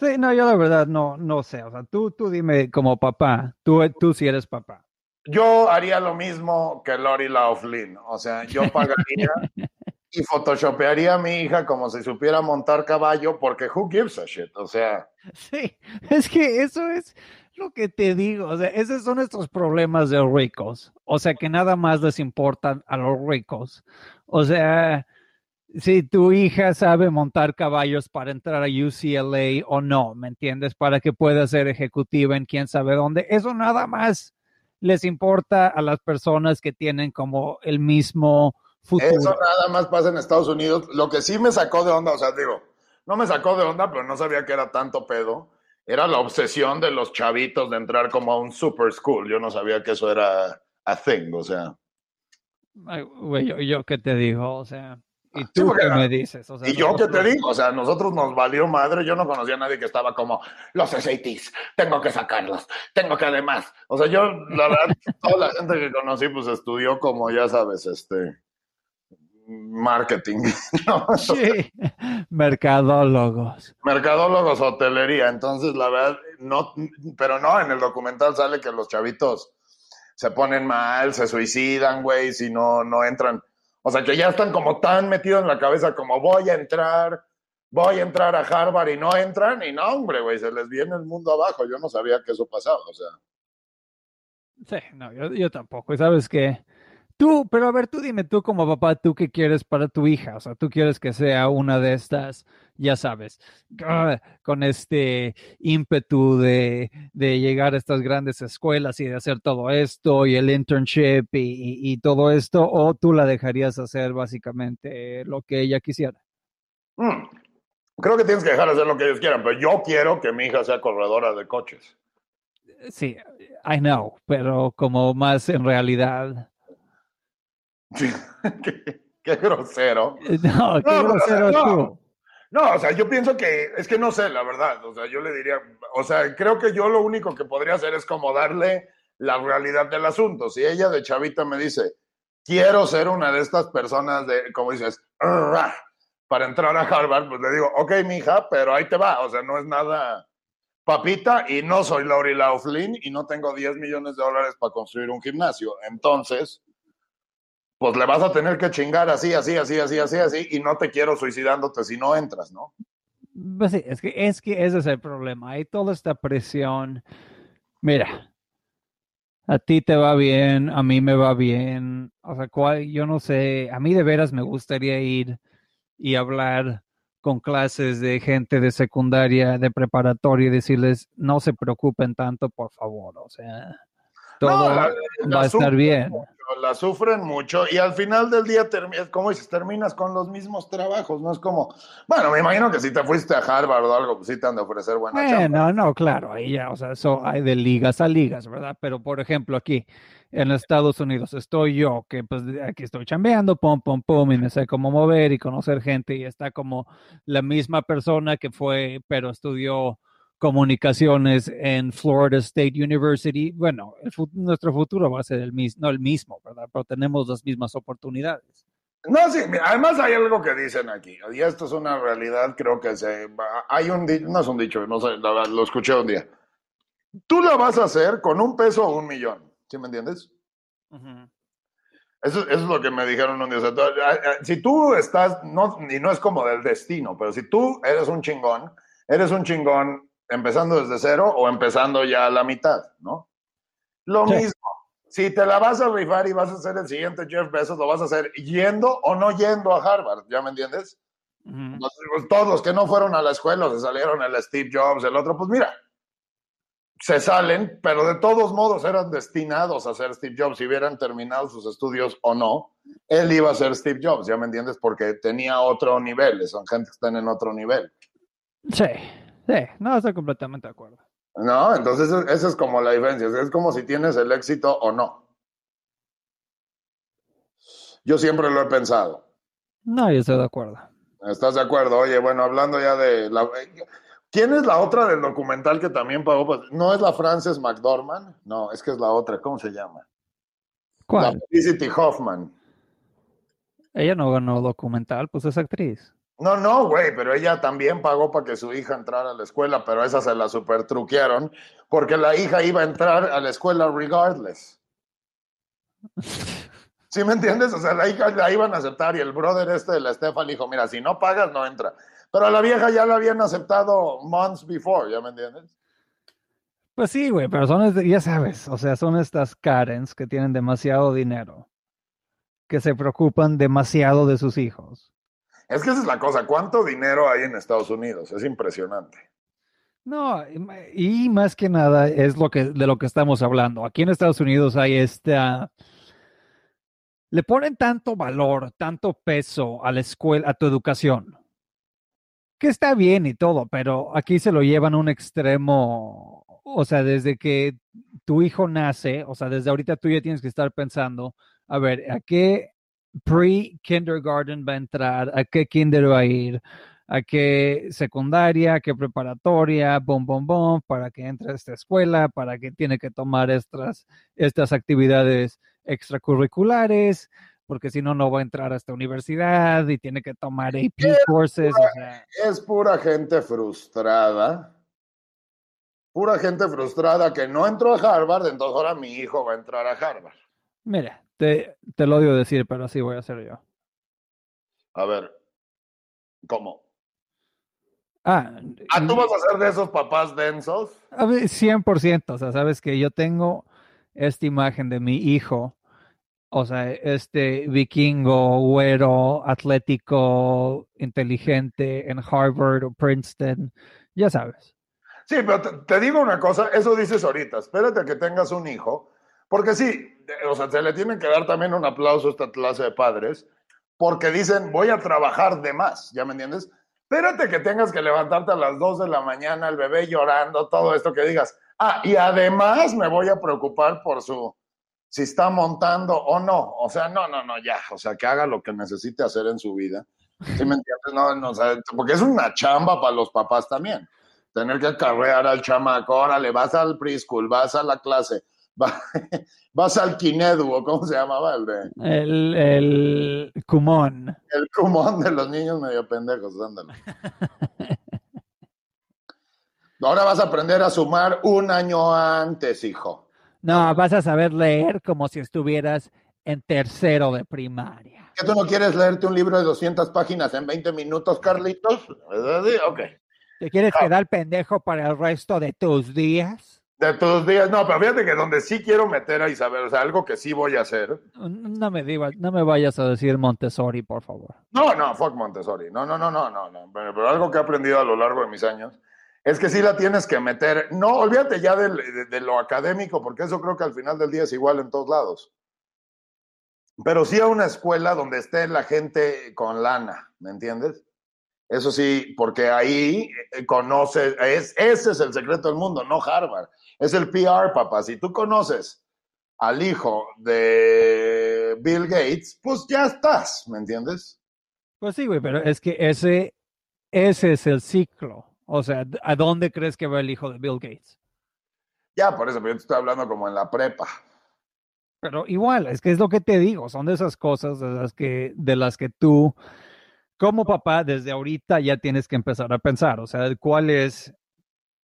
Sí, no, yo la verdad no, no sé. O sea, tú, tú dime como papá, tú, tú si eres papá. Yo haría lo mismo que Lori Laughlin. O sea, yo pagaría y photoshopearía a mi hija como si supiera montar caballo porque who gives a shit? O sea. Sí, es que eso es lo que te digo. O sea, esos son estos problemas de ricos. O sea, que nada más les importan a los ricos. O sea si tu hija sabe montar caballos para entrar a UCLA o no, ¿me entiendes? Para que pueda ser ejecutiva en quién sabe dónde. Eso nada más les importa a las personas que tienen como el mismo futuro. Eso nada más pasa en Estados Unidos. Lo que sí me sacó de onda, o sea, digo, no me sacó de onda, pero no sabía que era tanto pedo. Era la obsesión de los chavitos de entrar como a un super school. Yo no sabía que eso era a thing, o sea. güey, yo, yo qué te digo, o sea ¿Y tú qué me dices? y yo qué te digo, o sea, nosotros nos valió madre, yo no conocía a nadie que estaba como, los SATs, tengo que sacarlos, tengo que además, o sea, yo, la verdad, toda la gente que conocí, pues estudió como, ya sabes, este, marketing, Sí, mercadólogos. Mercadólogos, hotelería, entonces, la verdad, no, pero no, en el documental sale que los chavitos se ponen mal, se suicidan, güey, si no, no entran o sea, que ya están como tan metidos en la cabeza como voy a entrar, voy a entrar a Harvard y no entran y no, hombre, güey, se les viene el mundo abajo. Yo no sabía que eso pasaba, o sea. Sí, no, yo, tampoco. Y sabes que tú, pero a ver, tú dime tú como papá, tú qué quieres para tu hija. O sea, tú quieres que sea una de estas ya sabes, ah, con este ímpetu de, llegar a estas grandes escuelas y de hacer todo esto y el internship y, todo esto, o tú la dejarías hacer básicamente lo que ella quisiera? Mm, creo que tienes que dejar hacer lo que ellos quieran, pero yo quiero que mi hija sea corredora de coches. Sí, I know, pero como más en realidad. qué, grosero. No, qué grosero tú. No, o sea, yo pienso que es que no sé, la verdad. O sea, yo le diría, o sea, creo que yo lo único que podría hacer es como darle la realidad del asunto. Si ella de chavita me dice, quiero ser una de estas personas de, como dices, para entrar a Harvard, pues le digo, ok, mija, pero ahí te va. O sea, no es nada papita y no soy Laurie Laughlin y no tengo 10 millones de dólares para construir un gimnasio. Entonces, pues le vas a tener que chingar así, así, así, así, así, así, y no te quiero suicidándote si no entras, ¿no? Pues sí, es que, es que ese es el problema. Hay toda esta presión. Mira, a ti te va bien, a mí me va bien. O sea, cuál, yo no sé, a mí de veras me gustaría ir y hablar con clases de gente de secundaria, de preparatoria y decirles, no se preocupen tanto, por favor. O sea, todo No, la- va a estar bien. La sufren mucho y al final del día, como dices, terminas con los mismos trabajos, no es como, bueno, me imagino que si te fuiste a Harvard o algo, pues sí te han de ofrecer buena. Bueno, no, claro, ahí ya, o sea, eso hay de ligas a ligas, ¿verdad? Pero, por ejemplo, aquí en Estados Unidos estoy yo, que pues aquí estoy chambeando, pum, pum, pum, y me sé cómo mover y conocer gente, y está como la misma persona que fue, pero estudió comunicaciones en Florida State University. Bueno, el nuestro futuro va a ser el mismo, no el mismo, ¿verdad? Pero tenemos las mismas oportunidades. No, sí, además hay algo que dicen aquí, y esto es una realidad, creo que se, hay un, no es un dicho, no sé, verdad, lo escuché un día. Tú la vas a hacer con un peso o un millón, ¿sí me entiendes? Eso, eso es lo que me dijeron un día. o sea, tú- si tú estás, no, y no es como del destino, pero si tú eres un chingón, eres un chingón empezando desde cero o empezando ya a la mitad, ¿no? Lo Sí. mismo. Si te la vas a rifar y vas a ser el siguiente Jeff Bezos, lo vas a hacer yendo o no yendo a Harvard, ¿ya me entiendes? Todos los que no fueron a la escuela, se salieron el Steve Jobs, el otro, pues mira, se salen, pero de todos modos eran destinados a ser Steve Jobs, si hubieran terminado sus estudios o no, él iba a ser Steve Jobs, ¿ya me entiendes? Porque tenía otro nivel, son gente que están en otro nivel, Sí, sí, no, estoy completamente de acuerdo. ¿no? Entonces esa es como la diferencia, es como si tienes el éxito o no. Yo siempre lo he pensado. No, yo estoy de acuerdo. ¿Estás de acuerdo? Oye, bueno, hablando ya de la... ¿Quién es la otra del documental que también pagó? Pues, ¿No es la Frances McDormand? No, es que es la otra. ¿Cómo se llama? La ¿Cuál? Felicity Hoffman. Ella no ganó documental, pues es actriz. No, no, güey, pero ella también pagó para que su hija entrara a la escuela, pero esa se la super truquearon porque la hija iba a entrar a la escuela regardless. ¿Sí me entiendes? O sea, la hija la iban a aceptar y el brother este de la Estefan dijo, mira, si no pagas, no entra. Pero a la vieja ya la habían aceptado months before, ¿ya me entiendes? Pues sí, güey, pero son, ya sabes, o sea, son estas Karens que tienen demasiado dinero, que se preocupan demasiado de sus hijos. Es que esa es la cosa, ¿cuánto dinero hay en Estados Unidos? Es impresionante. No, y más que nada es lo que de lo que estamos hablando. Aquí en Estados Unidos hay esta le ponen tanto valor, tanto peso a la escuela, a tu educación. Que está bien y todo, pero aquí se lo llevan a un extremo, o sea, desde que tu hijo nace, o sea, desde ahorita tú ya tienes que estar pensando, a ver, ¿a qué pre-kindergarten va a entrar? ¿A qué kinder va a ir? ¿A qué secundaria? ¿A qué preparatoria? Bom, bom, bom, para que entre a esta escuela, para que tiene que tomar estas, estas actividades extracurriculares, porque si no, no va a entrar a esta universidad y tiene que tomar AP courses, o sea, Es pura gente frustrada. Pura gente frustrada que no entró a Harvard, entonces ahora mi hijo va a entrar a Harvard. mira, te, te lo odio decir, pero así voy a hacer yo. A ver, ¿cómo? Ah, Ah, ¿tú vas a ser de esos papás densos? A ver, 100%, o sea, sabes que yo tengo esta imagen de mi hijo, o sea, este vikingo, güero, atlético, inteligente en Harvard o Princeton, ya sabes. Sí, pero te, te digo una cosa, eso dices ahorita, espérate a que tengas un hijo, porque sí, o sea, se le tiene que dar también un aplauso a esta clase de padres, porque dicen, voy a trabajar de más, ¿ya me entiendes? Espérate que tengas que levantarte a las 2 de la mañana, el bebé llorando, todo esto que digas. Ah, y además me voy a preocupar por su, si está montando o no. O sea, no, no, no, ya. O sea, que haga lo que necesite hacer en su vida. ¿Sí me entiendes? No, no, o sea, porque es una chamba para los papás también. Tener que acarrear al chamaco, órale, vas al preschool, vas a la clase, vas al kinedu, o cómo se llamaba el de, El, el Kumon. el cumón de los niños medio pendejos, ándale. Ahora vas a aprender a sumar un año antes, hijo. No, vas a saber leer como si estuvieras en tercero de primaria. ¿Que tú no quieres leerte un libro de 200 páginas en 20 minutos, Carlitos? Ok. ¿Te quieres Ah. quedar pendejo para el resto de tus días? De tus días, no, pero fíjate que donde sí quiero meter a Isabel, o sea, algo que sí voy a hacer. No me digas, no me vayas a decir Montessori, por favor. No, no, fuck Montessori. No, no, no, no, no, no. Pero, pero algo que he aprendido a lo largo de mis años es que sí la tienes que meter. No, olvídate ya de, de lo académico, porque eso creo que al final del día es igual en todos lados. Pero sí a una escuela donde esté la gente con lana, ¿me entiendes? Eso sí, porque ahí eh, conoces, es, ese es el secreto del mundo, no Harvard. Es el PR, papá. Si tú conoces al hijo de Bill Gates, pues ya estás, ¿me entiendes? Pues sí, güey, pero es que ese, ese es el ciclo. O sea, ¿a dónde crees que va el hijo de Bill Gates? Ya, por eso, pero yo te estoy hablando como en la prepa. Pero igual, es que es lo que te digo, son de esas cosas de las que, de las que tú, como papá, desde ahorita ya tienes que empezar a pensar. O sea, ¿cuál es,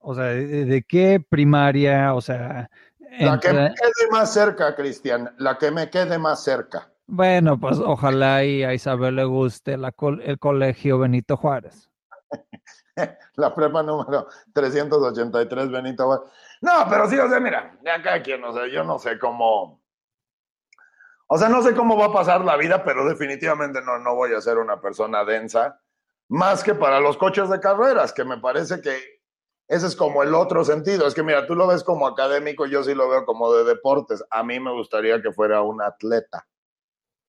o sea, de, de qué primaria, o sea, La que me quede más cerca, Cristian, la que me quede más cerca. bueno, pues ojalá y a Isabel le guste la col- el colegio Benito Juárez. La prepa número 383, Benito. Juárez. No, pero sí, o sea, mira, ya cada quien, o sea, yo no sé cómo. O sea, no sé cómo va a pasar la vida, pero definitivamente no, no voy a ser una persona densa, más que para los coches de carreras, que me parece que ese es como el otro sentido. Es que mira, tú lo ves como académico, yo sí lo veo como de deportes. A mí me gustaría que fuera un atleta.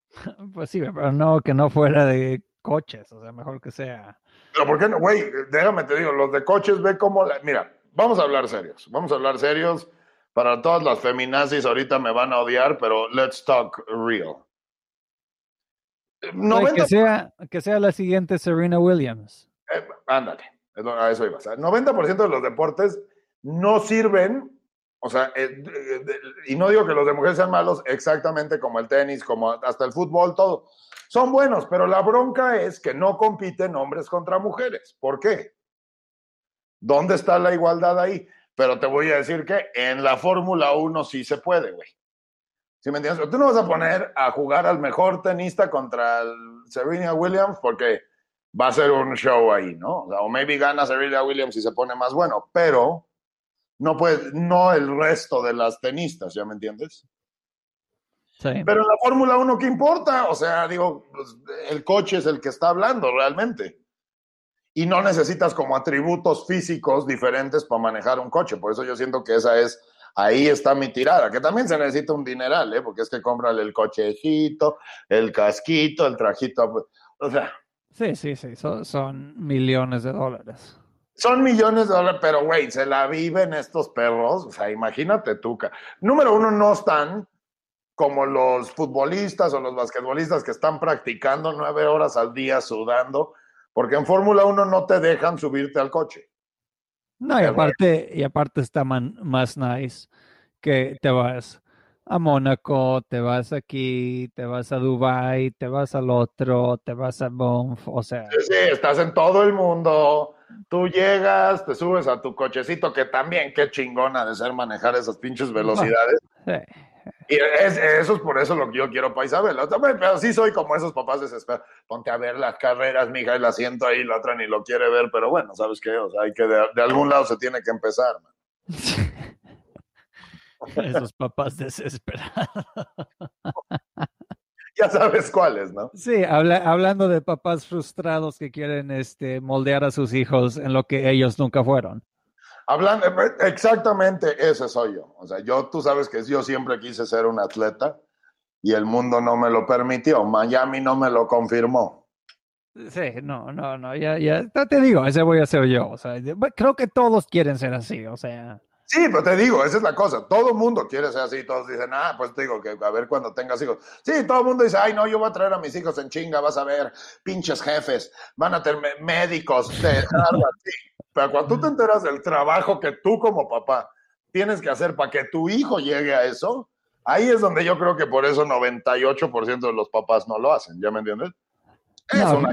Pues sí, pero no, que no fuera de coches, o sea, mejor que sea. Pero ¿por qué no? Güey, déjame te digo, los de coches, ve cómo... la- Mira, vamos a hablar serios, vamos a hablar serios. Para todas las feminazis ahorita me van a odiar, pero let's talk real. Güey, 90, que sea, que sea la siguiente Serena Williams. eh, ándale, a eso iba. O sea, 90% de los deportes no sirven, o sea, eh, y no digo que los de mujeres sean malos, exactamente como el tenis, como hasta el fútbol, todo. Son buenos, pero la bronca es que no compiten hombres contra mujeres. ¿Por qué? ¿Dónde está la igualdad ahí? Pero te voy a decir que en la Fórmula 1 sí se puede, güey. ¿Sí me entiendes? Tú no vas a poner a jugar al mejor tenista contra el Serena Williams porque va a ser un show ahí, ¿no? O, sea, o maybe gana Serena Williams y se pone más bueno, pero no puede, no el resto de las tenistas, ¿ya me entiendes? Sí. Pero en la Fórmula 1, ¿qué importa? O sea, digo, pues, el coche es el que está hablando realmente. Y no necesitas como atributos físicos diferentes para manejar un coche. Por eso yo siento que esa es, ahí está mi tirada, que también se necesita un dineral, ¿eh? Porque es que cómprale el cochecito, el casquito, el trajito. O sea, Sí, sí, sí, son, son millones de dólares. son millones de dólares, pero güey, se la viven estos perros. O sea, imagínate tú. Número uno, no están como los futbolistas o los basquetbolistas que están practicando nueve horas al día sudando, porque en Fórmula 1 no te dejan subirte al coche. No, y aparte, y aparte está man- más nice que te vas a Mónaco, te vas aquí, te vas a Dubai, te vas al otro, te vas a Banff, o sea, Sí, sí, estás en todo el mundo. Tú llegas, te subes a tu cochecito, que también qué chingona de ser manejar esas pinches velocidades. sí. Y es, eso es por eso lo que yo quiero para Isabel. Pero sí soy como esos papás desesperados. Ponte a ver las carreras, mija, y la siento ahí, la otra ni lo quiere ver, pero bueno, ¿sabes qué? O sea, hay que de, de algún lado se tiene que empezar. man. Esos papás desesperados. Ya sabes cuáles, ¿no? Sí, habla- hablando de papás frustrados que quieren este, moldear a sus hijos en lo que ellos nunca fueron. Hablando, exactamente ese soy yo. O sea, yo, tú sabes que yo siempre quise ser un atleta y el mundo no me lo permitió. Miami no me lo confirmó. Sí, no, no, no, ya, ya, te te digo, ese voy a ser yo. O sea, creo que todos quieren ser así, o sea. Sí, pero te digo, esa es la cosa. Todo el mundo quiere ser así. Todos dicen, ah, pues te digo que a ver cuando tengas hijos. Sí, todo el mundo dice, ay, no, yo voy a traer a mis hijos en chinga, vas a ver, pinches jefes, van a tener médicos. Sí, pero cuando tú te enteras del trabajo que tú como papá tienes que hacer para que tu hijo llegue a eso, ahí es donde yo creo que por eso 98% de los papás no lo hacen. ¿Ya me entiendes? Es No, una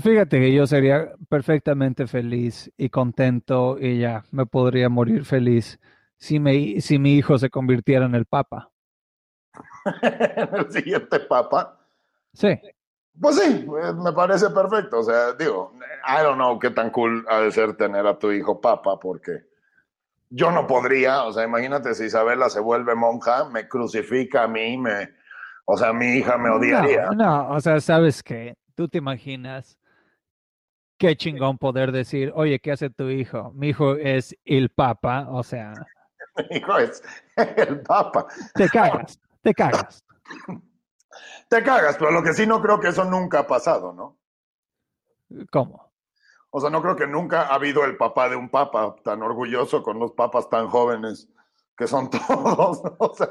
Fíjate que yo sería perfectamente feliz y contento y ya me podría morir feliz si, me, si mi hijo se convirtiera en el papa. en el siguiente papa. Sí. Pues sí, eh, me parece perfecto. O sea, digo, I don't know qué tan cool ha de ser tener a tu hijo papa, porque yo no podría. O sea, imagínate si Isabela se vuelve monja, me crucifica a mí, me, o sea, mi hija me odiaría. No, no, o sea, sabes que tú te imaginas qué chingón poder decir, oye, ¿qué hace tu hijo? Mi hijo es el papa, o sea, Mi hijo es el papa. te cagas, te cagas. Te cagas, pero lo que sí no creo que eso nunca ha pasado, ¿no? ¿Cómo? O sea, no creo que nunca ha habido el papá de un papa tan orgulloso con los papas tan jóvenes que son todos. ¿no? O sea,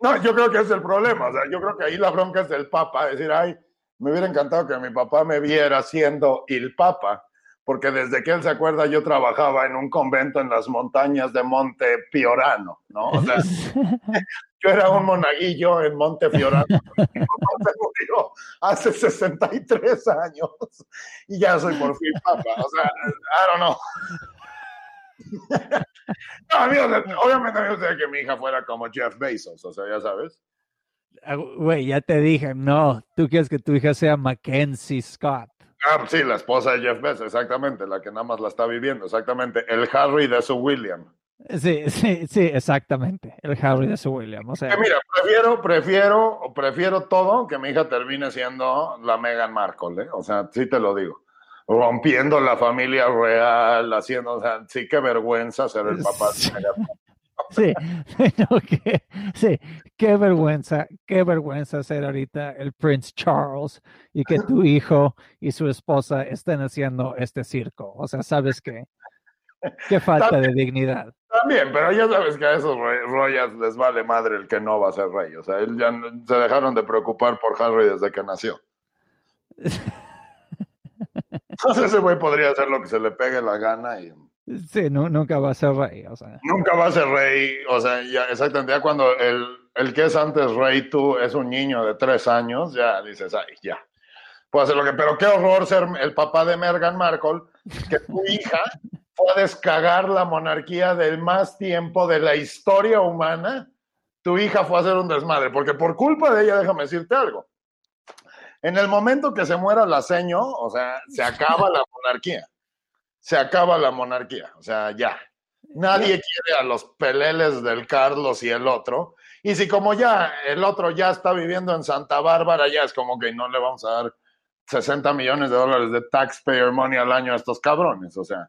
no, yo creo que es el problema. O sea, yo creo que ahí la bronca es del papa. Decir, ay, me hubiera encantado que mi papá me viera siendo el papa, porque desde que él se acuerda yo trabajaba en un convento en las montañas de Monte Fiorano, ¿no? O sea, yo era un monaguillo en Monte Fiorano. Mi papá se murió hace 63 años y ya soy por fin papa. O sea, I don't know. No, amigos, obviamente me gustaría que mi hija fuera como Jeff Bezos, o sea, ya sabes. Ah, Güey, ya te dije, no, tú quieres que tu hija sea Mackenzie Scott. Ah, sí, la esposa de Jeff Bezos, exactamente, la que nada más la está viviendo, exactamente. El Harry de su William. Sí, sí, sí, exactamente. El Harry de su William. O sea, Que mira, prefiero, prefiero, prefiero todo que mi hija termine siendo la Meghan Markle, ¿eh? O sea, sí te lo digo. Rompiendo la familia real, haciendo, o sea, sí, qué vergüenza ser el papá de Sí. No, que- sí, qué vergüenza, qué vergüenza ser ahorita el Prince Charles y que tu hijo y su esposa estén haciendo este circo. O sea, ¿sabes qué? Qué falta de dignidad. También, pero ya sabes que a esos royals les vale madre el que no va a ser rey. O sea, él ya se dejaron de preocupar por Harry desde que nació. Entonces ese güey podría hacer lo que se le pegue la gana y Sí, nu- nunca va a ser rey. O sea, nunca va a ser rey. O sea, ya exactamente, ya cuando el, el que es antes rey tú es un niño de tres años, ya dices, ay, ya. Puede hacer lo que... Pero qué horror ser el papá de Meghan Markle, que tu hija fue a descagar la monarquía del más tiempo de la historia humana. Tu hija fue a hacer un desmadre, porque por culpa de ella, déjame decirte algo. En el momento que se muera la seño, o sea, se acaba la monarquía. Se acaba la monarquía. O sea, ya. Nadie quiere a los peleles del Carlos y el otro. Y si como ya el otro ya está viviendo en Santa Bárbara, ya es como que no le vamos a dar 60 millones de dólares de taxpayer money al año a estos cabrones. O sea,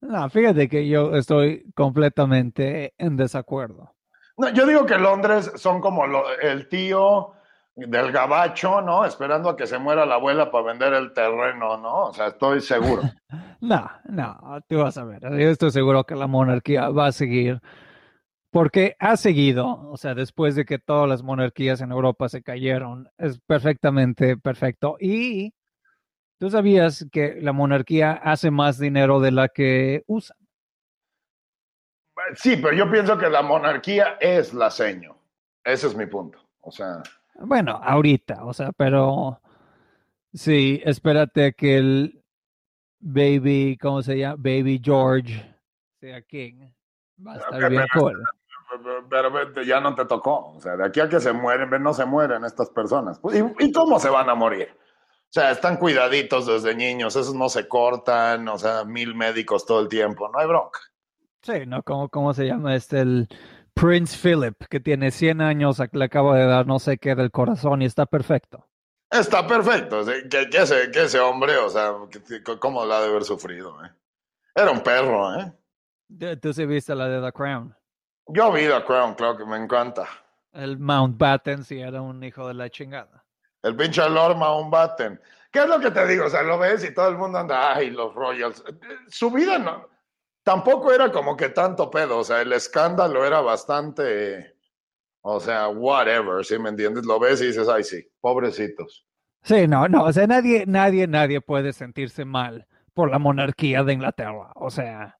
no, fíjate que yo estoy completamente en desacuerdo. no, yo digo que Londres son como lo- el tío del gabacho, ¿no? Esperando a que se muera la abuela para vender el terreno, ¿no? O sea, estoy seguro. No, no, tú vas a ver. Yo estoy seguro que la monarquía va a seguir, porque ha seguido, o sea, después de que todas las monarquías en Europa se cayeron, es perfectamente perfecto. Y tú sabías que la monarquía hace más dinero de la que usa. Sí, pero yo pienso que la monarquía es la seño. Ese es mi punto. O sea, Bueno, ahorita, o sea, pero sí, espérate que el baby, ¿cómo se llama? Baby George sea king. Va a estar bien pero- cool. pero ya no te tocó. O sea, de aquí a que se mueren, no se mueren estas personas. Pues, ¿Y, y cómo se van a morir? O sea, están cuidaditos desde niños, esos no se cortan, o sea, mil médicos todo el tiempo, no hay bronca. Sí, ¿no? ¿Cómo, cómo se llama este? El Prince Philip, que tiene 100 años, le acaba de dar no sé qué del corazón y está perfecto. Está perfecto, que, que ese, que ese hombre, o sea, que- cómo la ha de haber sufrido, ¿eh? Era un perro, ¿eh? Tú tú sí viste la de The Crown. Yo vi The Crown, claro que me encanta. El Mountbatten sí era un hijo de la chingada. El pinche Lord Mountbatten. ¿Qué es lo que te digo? O sea, lo ves y todo el mundo anda, ay, los Royals. Su vida no, tampoco era como que tanto pedo. O sea, el escándalo era bastante, o sea, whatever, ¿sí me entiendes? Lo ves y dices, ay, sí, pobrecitos. Sí, no, no, o sea, nadie, nadie, nadie puede sentirse mal por la monarquía de Inglaterra. O sea,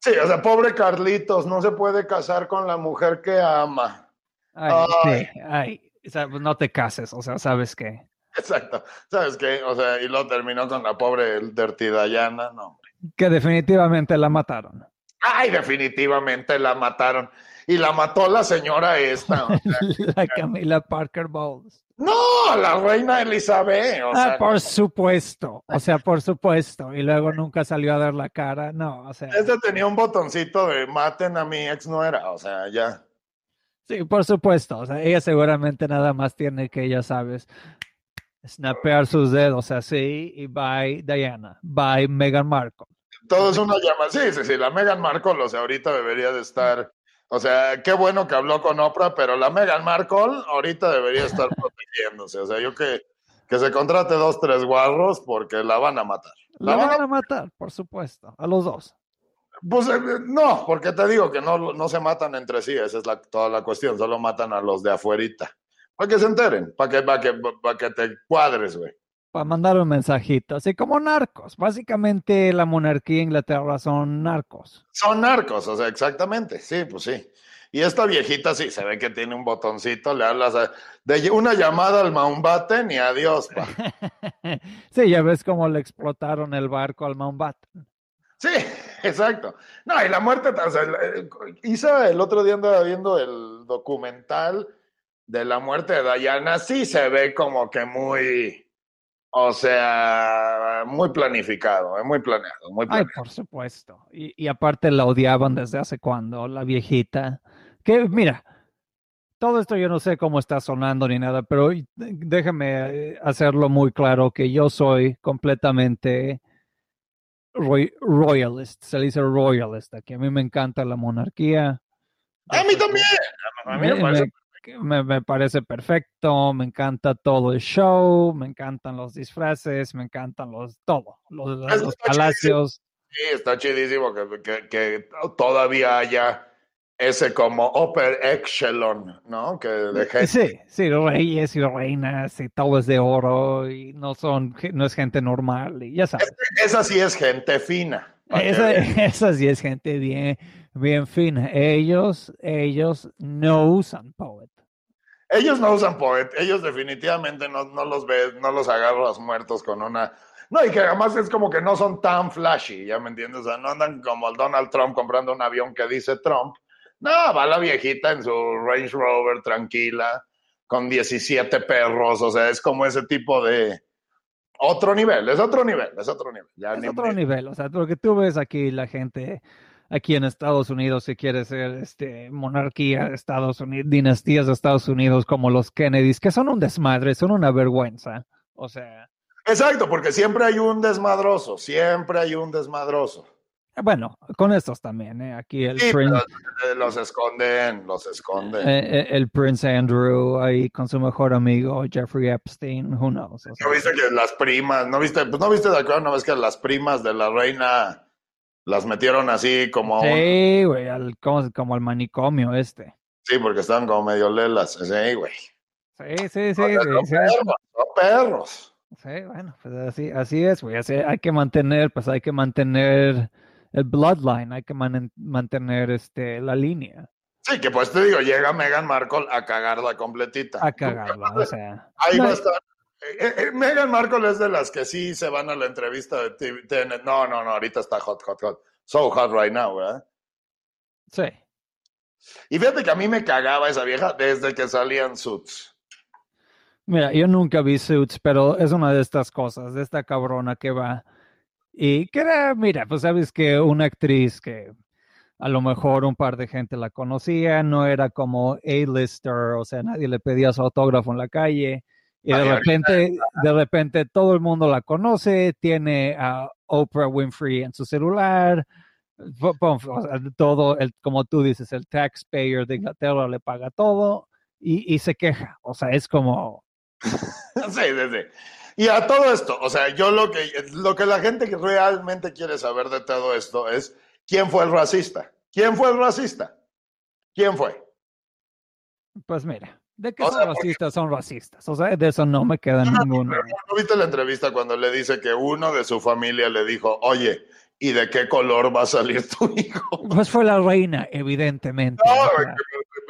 Sí, o sea, pobre Carlitos, no se puede casar con la mujer que ama. ay, Ay. sí, ay, o sea, pues no te cases, o sea, ¿sabes qué? Exacto. ¿Sabes qué? O sea, y lo terminó con la pobre Dirty Diana, no. Que definitivamente la mataron. Ay, definitivamente la mataron. Y la mató la señora esta. o sea, La Camila Parker Bowles. no, la reina Elizabeth. O Ah, sea, por supuesto. O sea, por supuesto. Y luego nunca salió a dar la cara. No, o sea. este tenía un botoncito de maten a mi ex nuera. O sea, ya. Sí, por supuesto. O sea, ella seguramente nada más tiene que, ya sabes, snapear sus dedos así y bye Diana, bye Meghan Markle. Todo es una llama. Sí, sí, sí. La Meghan Markle, o sea, ahorita debería de estar. O sea, qué bueno que habló con Oprah, pero la Meghan Markle ahorita debería estar protegiéndose. O sea, yo que, que se contrate dos, tres guarros porque la van a matar. La La van van a matar, por supuesto, a los dos. Pues eh, no, porque te digo que no, no se matan entre sí, esa es la, toda la cuestión, solo matan a los de afuerita. Para que se enteren, para que, para que, para que te cuadres, güey. Para mandar un mensajito, así como narcos. Básicamente la monarquía de Inglaterra son narcos. Son narcos, o sea, exactamente, sí, pues sí. Y esta viejita sí, se ve que tiene un botoncito, le hablas a- de una llamada al Mountbatten y adiós, pa. sí, ya ves cómo le explotaron el barco al Mountbatten. Sí, exacto. No, y la muerte, o sea, Isa el otro día andaba viendo el documental de la muerte de Diana, sí se ve como que muy, o sea, muy planificado, eh, muy planeado, muy Ay, planeado. por supuesto. Y, y aparte la odiaban desde hace cuando, la viejita. Que mira, todo esto yo no sé cómo está sonando ni nada, pero y- déjame eh, hacerlo muy claro que yo soy completamente roy- royalist, se le dice royalist, que a mí me encanta la monarquía. A mí también, a mí me Me, parece- me- me- parece perfecto, me encanta todo el show, me encantan los disfraces, me encantan los todo, los, está palacios. sí, está chidísimo que, que- que todavía haya ese como upper echelon, ¿no? Que de gente Sí, sí, reyes y reinas y todo es de oro y no son, no es gente normal y ya sabes. Esa sí es gente fina. Esa, esa sí es gente bien, bien fina. Ellos, ellos no usan poet. Ellos no usan poet, ellos definitivamente no, no los ves, no los agarras muertos con una. No, y que además es como que no son tan flashy, ¿ya me entiendes? O sea, no andan como el Donald Trump comprando un avión que dice Trump. No, va la viejita en su Range Rover tranquila, con 17 perros, o sea, es como ese tipo de. Otro nivel, es otro nivel, es otro nivel. Ya Es ni- otro nivel, o sea, porque tú ves aquí la gente aquí en Estados Unidos que quiere ser este monarquía de Estados Unidos, dinastías de Estados Unidos como los Kennedys, que son un desmadre, son una vergüenza. O sea, Exacto, porque siempre hay un desmadroso, siempre hay un desmadroso. bueno, con estos también, ¿eh? aquí el Sí, Prince, eh, los esconden, los esconden. eh, eh, el Prince Andrew ahí con su mejor amigo Jeffrey Epstein, who knows. O sea, ¿No viste que las primas, no viste, pues no viste de acuerdo una vez que las primas de la reina las metieron así como, a un- sí, güey, al- como, como el manicomio este. sí, porque estaban como medio lelas, sí, güey. Sí, sí, sí, O sea, sí, son sí. perros, son perros. Sí, bueno, pues así, así es, güey. así hay que mantener, pues hay que mantener el bloodline, hay que man- mantener este, la línea, Sí, que pues te digo, llega Meghan Markle a cagarla completita. a cagarla, o sea. Ahí no, va a estar. Eh, eh, Meghan Markle es de las que sí se van a la entrevista de TV TN. No, no, no, ahorita está hot, hot, hot. So hot right now, ¿verdad? Sí, Y fíjate que a mí me cagaba esa vieja desde que salían suits. mira, yo nunca vi Suits, pero es una de estas cosas, de esta cabrona que va y que era, mira, pues sabes que una actriz que a lo mejor un par de gente la conocía, no era como A-lister, o sea, nadie le pedía su autógrafo en la calle. Y de Ay, repente, de repente todo el mundo la conoce, tiene a Oprah Winfrey en su celular, todo, el, como tú dices, el taxpayer de Inglaterra le paga todo y, y se queja. O sea, es como, Sí, sí, sí. Y a todo esto, o sea, yo lo que, lo que la gente realmente quiere saber de todo esto es quién fue el racista. ¿Quién fue el racista? ¿Quién fue? pues mira, de que O son sea, porque- racistas, son racistas. O sea, de eso no me queda ninguno. ¿no viste la entrevista cuando le dice que uno de su familia le dijo, oye, ¿y de qué color va a salir tu hijo? Pues fue la reina, evidentemente. No,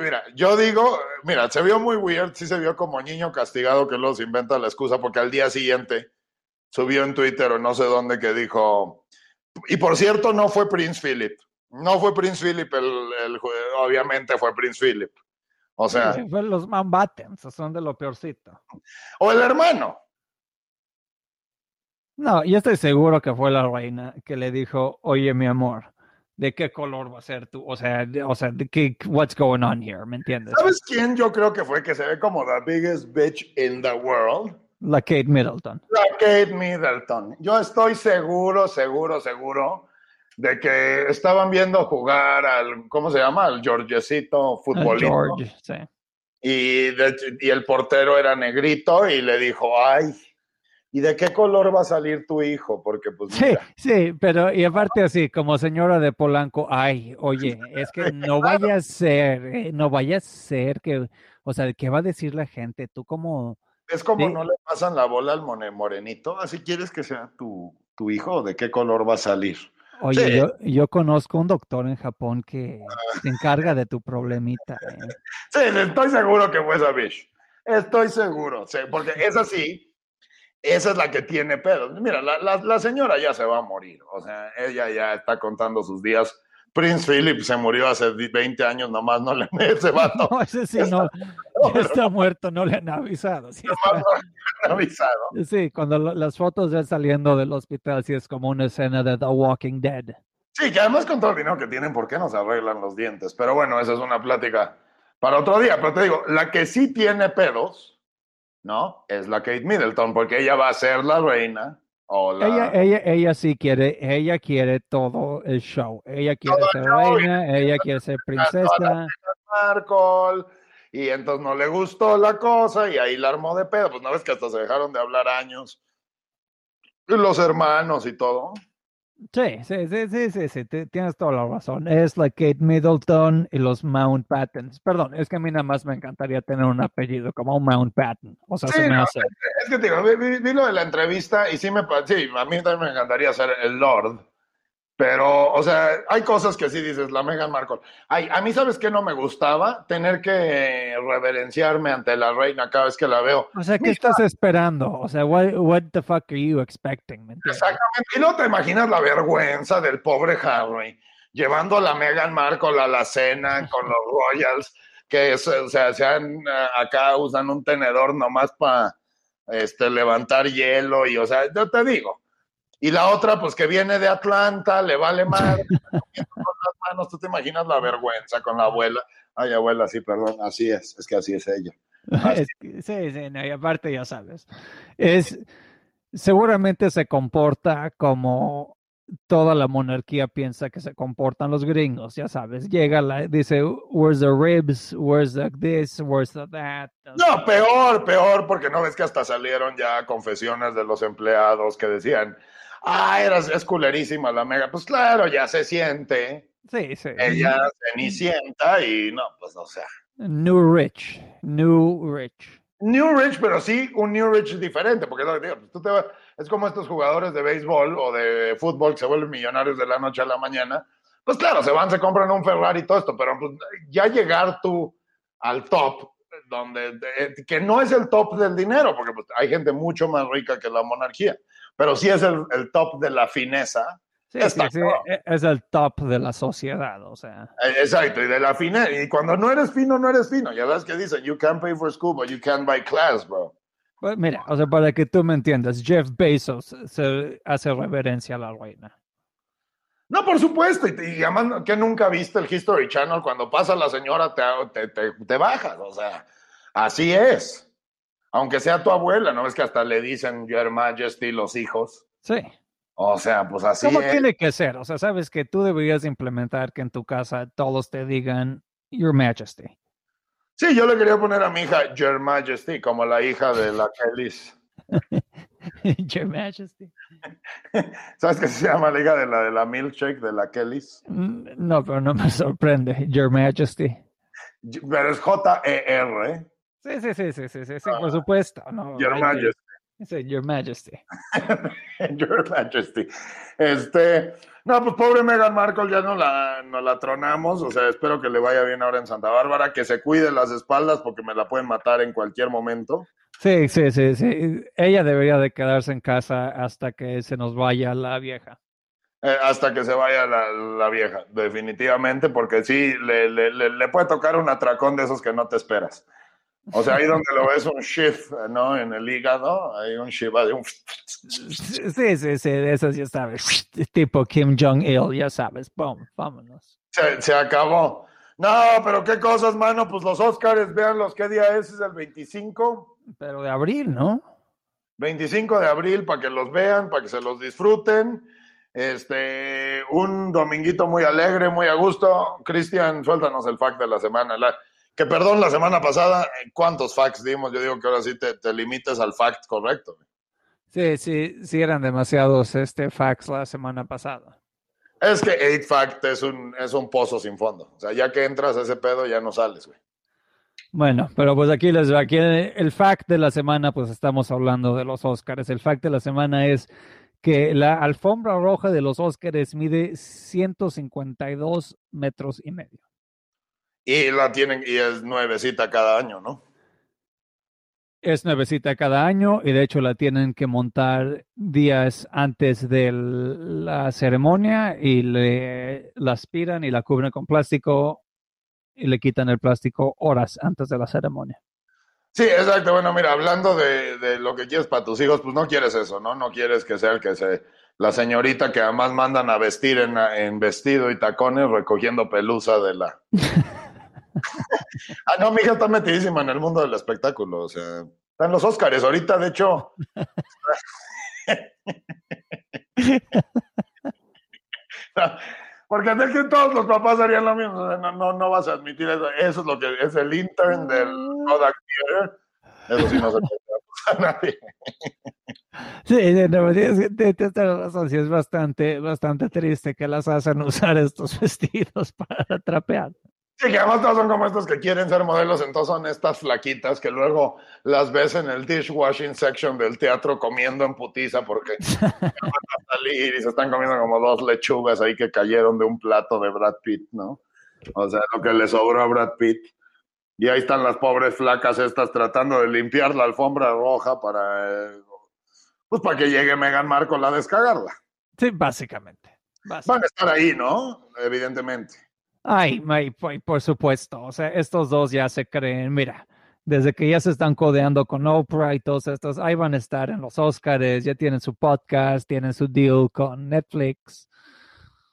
mira, yo digo, mira, se vio muy weird, sí se vio como niño castigado que se inventa la excusa porque al día siguiente subió en Twitter o no sé dónde que dijo, y por cierto no fue Prince Philip, No fue Prince Philip, el, obviamente fue Prince Philip. O sea, Sí, fue los Mountbattens, son de lo peorcito. o el hermano. No, yo estoy seguro que fue la reina que le dijo, oye, mi amor, ¿de qué color va a ser tú? O sea, de- o sea, de qué, what's going on here, ¿me entiendes? ¿Sabes quién yo creo que fue que se ve como the biggest bitch in the world? La Kate Middleton. La Kate Middleton. Yo estoy seguro, seguro, seguro de que estaban viendo jugar al, ¿cómo se llama? Al Georgecito futbolito. George, sí. Y, de- y el portero era negrito y le dijo, ay, ¿y de qué color va a salir tu hijo? Porque pues Sí, mira, sí, pero y aparte así, como señora de Polanco, ay, oye, es que no vaya a ser, eh, no vaya a ser que, o sea, ¿qué va a decir la gente? Tú como, es como Sí. no le pasan la bola al morenito, así quieres que sea tu, tu hijo, ¿de qué color va a salir? Oye, Sí. yo, yo conozco un doctor en Japón que se encarga de tu problemita. eh. Sí, estoy seguro que fue esa bitch. Estoy seguro, sí, porque es así. Esa es la que tiene pedos. Mira, la, la- la señora ya se va a morir. O sea, ella ya está contando sus días. Prince Philip se murió hace 20 años, nomás no le ese vato. No, ese sí no, ya está muerto, no le han avisado. Sí, nomás está- no le han avisado. sí, cuando lo- las fotos de él saliendo del hospital, sí es como una escena de The Walking Dead. Sí, que además con todo el dinero que tienen, ¿por qué no se arreglan los dientes? Pero bueno, esa es una plática para otro día. Pero te digo, la que sí tiene pedos, ¿no? Es la Kate Middleton, porque ella va a ser la reina. O la... Ella, ella, ella sí quiere, ella quiere todo el show. Ella quiere Todo ser reina, ella quiere ser princesa. Marcol, y entonces no le gustó la cosa y ahí la armó de pedo. Pues no ves que hasta se dejaron de hablar años. Y los hermanos y todo. Sí, sí, sí, sí, sí, sí, tienes toda la razón. Es la Kate Middleton y los Mountbattens. Perdón, es que a mí nada más me encantaría tener un apellido como un Mountbatten. O sea, Sí, se me no, hace. Es que te digo, vi, vi- vi lo de la entrevista y sí me sí, a mí también me encantaría ser el Lord. Pero, o sea, hay cosas que sí dices, la Meghan Markle. Ay, a mí, ¿sabes qué no me gustaba? Tener que reverenciarme ante la reina cada vez que la veo. O sea, ¿qué estás esperando? O sea, what, what the fuck are you expecting? Exactamente. Y no te imaginas la vergüenza del pobre Harry llevando a la Meghan Markle a la cena con los Royals, que se, o sea, sean eh, acá usan un tenedor nomás para este, levantar hielo y, o sea, yo te digo. Y la otra, pues que viene de Atlanta, le vale madre, con las manos, tú te imaginas la vergüenza con la abuela. Ay, abuela, sí, perdón, así es, es que así es ella. Es que- sí, sí, no, y aparte ya sabes, es seguramente se comporta como toda la monarquía piensa que se comportan los gringos, ya sabes, llega la, dice, where's the ribs, where's the this, where's the that. No, peor, peor, porque no ves que hasta salieron ya confesiones de los empleados que decían, ah, eras, es culerísima la mega. Pues claro, ya se siente, Sí, sí. ella cenicienta y no, pues o sea. New Rich, New Rich. New Rich, pero sí un New Rich diferente, porque digo, pues, tú te vas- es como estos jugadores de béisbol o de fútbol que se vuelven millonarios de la noche a la mañana. Pues claro, se van, se compran un Ferrari y todo esto, pero pues, ya llegar tú al top, donde de- que no es el top del dinero, porque pues, hay gente mucho más rica que la monarquía, pero sí es el, el top de la fineza. Sí, Está sí, e- es el top de la sociedad, o sea. Eh, Exacto, y de la fineza. Y cuando no eres fino, no eres fino. Ya ves que dicen, you can't pay for school, but you can buy class, bro. Pues mira, o sea, para que tú me entiendas, Jeff Bezos se hace reverencia a la reina. No, por supuesto, y, y además que nunca viste el History Channel, cuando pasa la señora te, te, te, te bajas, o sea, así es. Aunque sea tu abuela, ¿no ves que hasta le dicen Your Majesty los hijos? Sí. O sea, pues así ¿Cómo es. tiene que ser? O sea, sabes que tú deberías implementar que en tu casa todos te digan Your Majesty. Sí, yo le quería poner a mi hija Your Majesty, como la hija de la Kellys. Your Majesty. ¿Sabes qué se llama la hija de la de la milkshake de la Kellys? Mm, No, pero no me sorprende. Your Majesty. Pero es J-E-R, Sí, sí, sí, sí, sí, sí, sí, por supuesto. No, Ah. Your Majesty. Sí, Your Majesty. Your Majesty. Este, no, pues pobre Meghan Markle ya no la, no la tronamos, o sea, espero que le vaya bien ahora en Santa Bárbara, que se cuide las espaldas porque me la pueden matar en cualquier momento. Sí, sí, sí, sí. Ella debería de quedarse en casa hasta que se nos vaya la vieja. eh, hasta que se vaya la, la vieja, definitivamente, porque sí, le, le, le, le puede tocar un atracón de esos que no te esperas. O sea, ahí donde lo ves un shift, ¿no? En el hígado, hay un shift, hay un... Sí, sí, sí, de esos ya sabes. Tipo Kim Jong-il, ya sabes. Boom, vámonos. Se, se acabó. No, pero qué cosas, mano. Pues los Oscars, vean los qué día es, es el 25. Pero de abril, ¿no? 25 de abril para que los vean, para que se los disfruten. Este, un dominguito muy alegre, muy a gusto. Cristian, suéltanos el fact de la semana. La- que perdón, la semana pasada, ¿cuántos facts dimos? Yo digo que ahora sí te, te limites al fact correcto. Sí, sí, sí eran demasiados este facts la semana pasada. Es que 8 fact es un, es un pozo sin fondo. O sea, ya que entras a ese pedo, ya no sales, güey. Bueno, pero pues aquí les va. Aquí el fact de la semana, pues estamos hablando de los Oscars. El fact de la semana es que la alfombra roja de los Oscars mide 152 metros y medio. Y la tienen, y es nuevecita cada año, ¿no? Es nuevecita cada año y de hecho la tienen que montar días antes de la ceremonia y le, la aspiran y la cubren con plástico y le quitan el plástico horas antes de la ceremonia. Sí, exacto. Bueno, mira, hablando de, de lo que quieres para tus hijos, pues no quieres eso, ¿no? No quieres que sea el que se, la señorita que además mandan a vestir en, en vestido y tacones recogiendo pelusa de la... ah, no, mi hija está metidísima en el mundo del espectáculo, o sea, está en los Óscares. Ahorita, de hecho... Porque es que todos los papás harían lo mismo, no, no, no vas a admitir eso. Eso es lo que es el intern del Kodak Theater. Eso sí no se puede a nadie. Sí, nuevo, tienes, tienes razón, sí, es bastante, bastante triste que las hacen usar estos vestidos para trapear. Sí, que además todos son como estos que quieren ser modelos, entonces son estas flaquitas que luego las ves en el dishwashing section del teatro comiendo en putiza porque van a salir y se están comiendo como dos lechugas ahí que cayeron de un plato de Brad Pitt, ¿no? O sea, lo que le sobró a Brad Pitt. Y ahí están las pobres flacas estas tratando de limpiar la alfombra roja para, eh, pues para que llegue Meghan Markle a descargarla. Sí, básicamente. Van a estar ahí, ¿no? Evidentemente. Ay, por por supuesto. O sea, estos dos ya se creen, mira, desde que ya se están codeando con Oprah y todos estos, ahí van a estar en los Oscars, ya tienen su podcast, tienen su deal con Netflix.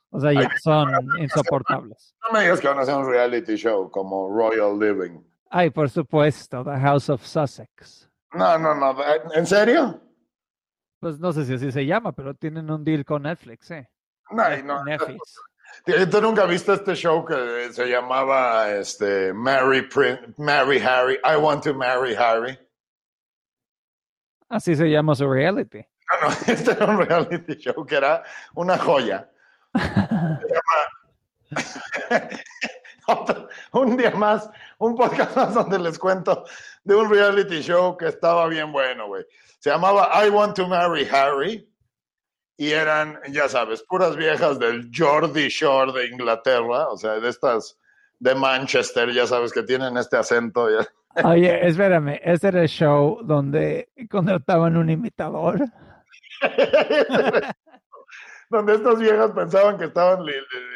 O sea, ya son insoportables. No me digas que van a hacer un reality show como Royal Living. Ay, por supuesto, The House of Sussex. No, no, no. ¿En serio? Pues no sé si así se llama, pero tienen un deal con Netflix, ¿eh? No, no. Netflix. ¿Tú nunca viste este show que se llamaba este, Marry, Prin- Marry Harry? I want to marry Harry. Así se llama su reality. No, no, este era un reality show que era una joya. Otro- un día más, un podcast más donde les cuento de un reality show que estaba bien bueno, güey. Se llamaba I Want to Marry Harry y eran, ya sabes, puras viejas del Geordie Shore de Inglaterra, o sea, de estas de Manchester, ya sabes, que tienen este acento. ya. Oye, espérame, este era el show donde contrataban un imitador. donde estas viejas pensaban que estaban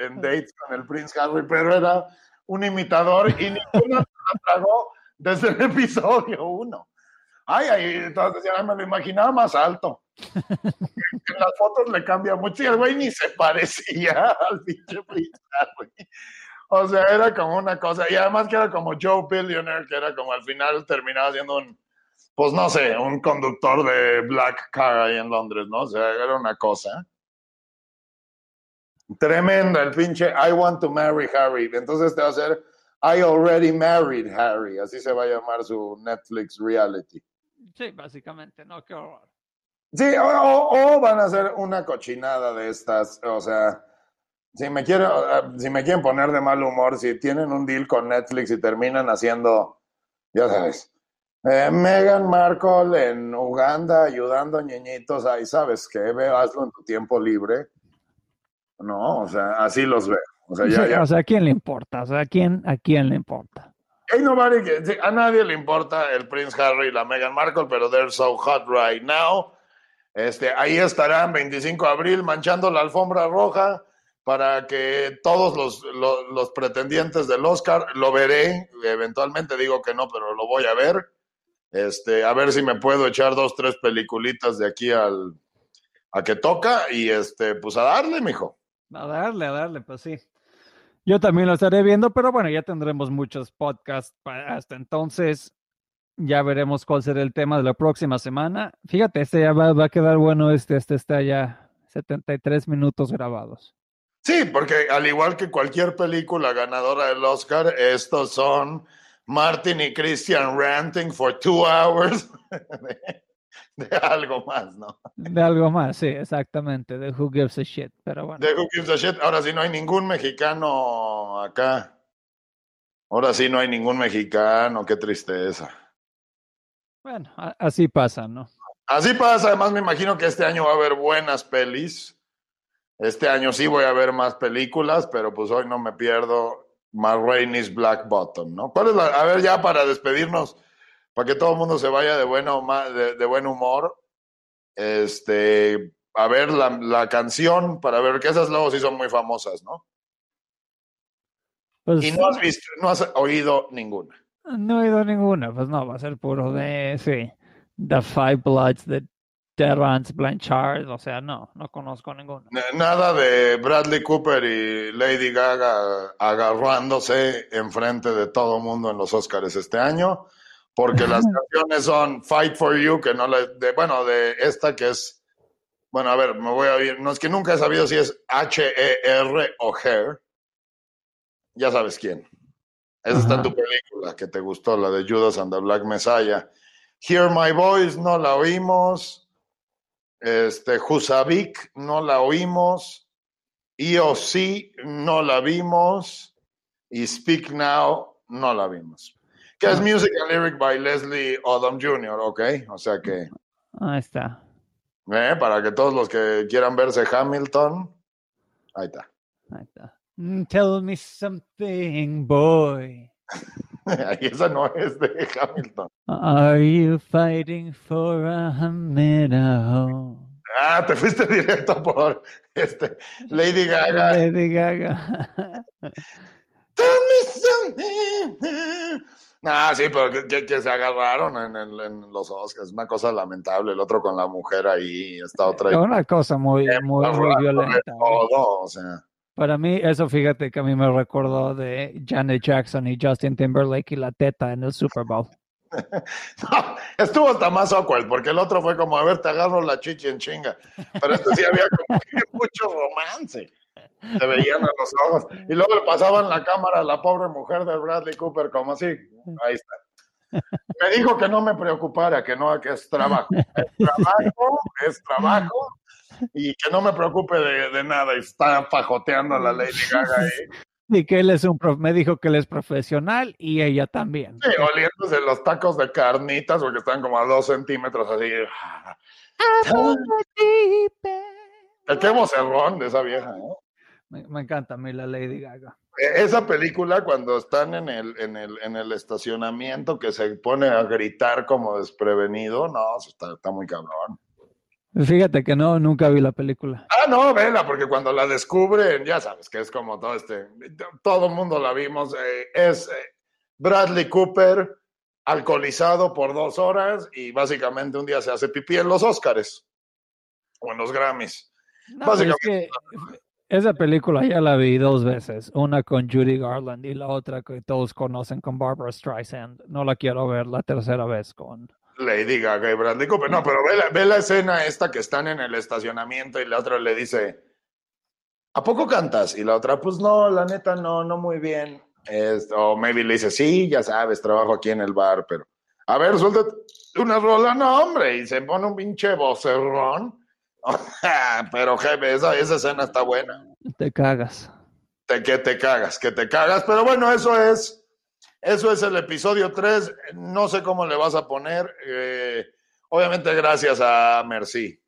en dates con el Prince Harry, pero era un imitador y ninguna tragó desde el episodio uno. Ay, ay, entonces ya me lo imaginaba más alto. En las fotos le cambia mucho y el güey ni se parecía al pinche Prince Harry. O sea, era como una cosa, y además que era como Joe Billionaire, que era como al final terminaba siendo un, pues no sé, un conductor de Black Car ahí en Londres, ¿no? O sea, era una cosa. Tremenda el pinche I want to marry Harry. Entonces este va a ser I already married Harry. Así se va a llamar su Netflix reality. Sí, básicamente, no, qué horror. Sí, o, o- o van a hacer una cochinada de estas. O sea, si me, quiero, eh, si me quieren poner de mal humor, si tienen un deal con Netflix y terminan haciendo, ya sabes, eh, Meghan Markle en Uganda ayudando a ñeñitos, ahí sabes que ve, hazlo en tu tiempo libre. No, o sea, así los veo. O sea, ya, ya. O sea, ¿a quién le importa? O sea, ¿a quién, a quién le importa? Ain't nobody a nadie le importa el Prince Harry y la Meghan Markle, pero they're so hot right now. Este, ahí estarán 25 de abril manchando la alfombra roja para que todos los, los, pretendientes del Oscar lo veré. Eventualmente digo que no, pero lo voy a ver. Este, a ver si me puedo echar dos, tres peliculitas de aquí al a que toca y este, pues a darle, mijo. A darle, a darle, pues sí. Yo también lo estaré viendo, pero bueno, ya tendremos muchos podcasts para hasta entonces. Ya veremos cuál será el tema de la próxima semana. Fíjate, este ya va, va a quedar bueno. Este, este está ya 73 minutos grabados. Sí, porque al igual que cualquier película ganadora del Oscar, estos son Martin y Christian ranting for two hours de, de algo más, ¿no? De algo más, sí, exactamente. De Who Gives a Shit. Pero bueno. De Who Gives a Shit. Ahora sí no hay ningún mexicano acá. Ahora sí no hay ningún mexicano. Qué tristeza. Bueno, así pasa, ¿no? Así pasa. Además me imagino que este año va a haber buenas pelis. Este año sí voy a ver más películas, pero pues hoy no me pierdo Ma Rainey's Black Bottom, ¿no? ¿Cuál es la? A ver, ya para despedirnos, para que todo el mundo se vaya de, bueno, de buen humor, este, a ver la, la canción, para ver que esas luego sí son muy famosas, ¿no? Pues Y no has visto, no has oído ninguna. No he oído ninguna. Pues no, va a ser puro de, sí, The Five Bloods de Terrence Blanchard. O sea, no, no conozco ninguna. Nada de Bradley Cooper y Lady Gaga agarrándose enfrente de todo mundo en los Oscars este año, porque las canciones son Fight for You, que no le, de, bueno, de esta que es, bueno, a ver, me voy a ir, no es que nunca he sabido si es H-E-R o Hair, ya sabes quién. Esa está tu película que te gustó, la de Judas and the Black Messiah. Hear My Voice, no la oímos. Este, Jusavik, no la oímos. EOC, no la vimos. Y Speak Now, no la vimos. Que es Music and Lyric by Leslie Odom Jr., ¿ok? O sea que, Ahí está. eh, para que todos los que quieran verse Hamilton, ahí está. Ahí está. Mm, Tell me something, boy. Ahí esa no es de Hamilton. Are you fighting for a minute? Ah, te fuiste directo por este, Lady Gaga. Lady Gaga. Tell me something. Ah, sí, pero que, que- se agarraron en, el- en los Oscars. Una cosa lamentable. El otro con la mujer ahí, esta otra. Una cosa muy, muy, muy violenta. ¿no? todo, o sea. Para mí, eso fíjate que a mí me recordó de Janet Jackson y Justin Timberlake y la teta en el Super Bowl. No, estuvo hasta más awkward, porque el otro fue como, a ver, te agarro la chichi en chinga. Pero este sí había como mucho romance. Se veían a los ojos. Y luego le pasaban la cámara a la pobre mujer de Bradley Cooper, como así. Ahí está. Me dijo que no me preocupara, que no, que es trabajo. Es trabajo, es trabajo. Y que no me preocupe de, de nada. Y está fajoteando a la Lady Gaga ahí. Y que él es un prof- me dijo que él es profesional y ella también. Sí, oliéndose los tacos de carnitas, porque están como a dos centímetros así. Qué vocerrón de esa vieja, ¿no? Me, me encanta a mí la Lady Gaga. E- Esa película, cuando están en el, en, el, en el estacionamiento, que se pone a gritar como desprevenido, no, está muy cabrón. Fíjate que no, nunca vi la película. Ah, no, vela, porque cuando la descubren, ya sabes que es como todo este, todo el mundo la vimos, eh, es eh, Bradley Cooper alcoholizado por dos horas y básicamente un día se hace pipí en los Óscares o en los Grammys. No, pero es que esa película ya la vi dos veces. Una con Judy Garland y la otra que todos conocen con Barbara Streisand. No la quiero ver la tercera vez con... Lady Gaga y Bradley Cooper. No, pero ve la, ve la escena esta que están en el estacionamiento y la otra le dice, ¿a poco cantas? Y la otra, pues no, la neta no, no muy bien. Es- o maybe le dice, sí, ya sabes, trabajo aquí en el bar, pero... A ver, suéltate una rola, no, hombre, y se pone un pinche vocerrón. pero jefe, esa, esa escena está buena. Te cagas. Te, que te cagas, que te cagas. Pero bueno, eso es, eso es el episodio 3. No sé cómo le vas a poner. eh, obviamente gracias a Merci.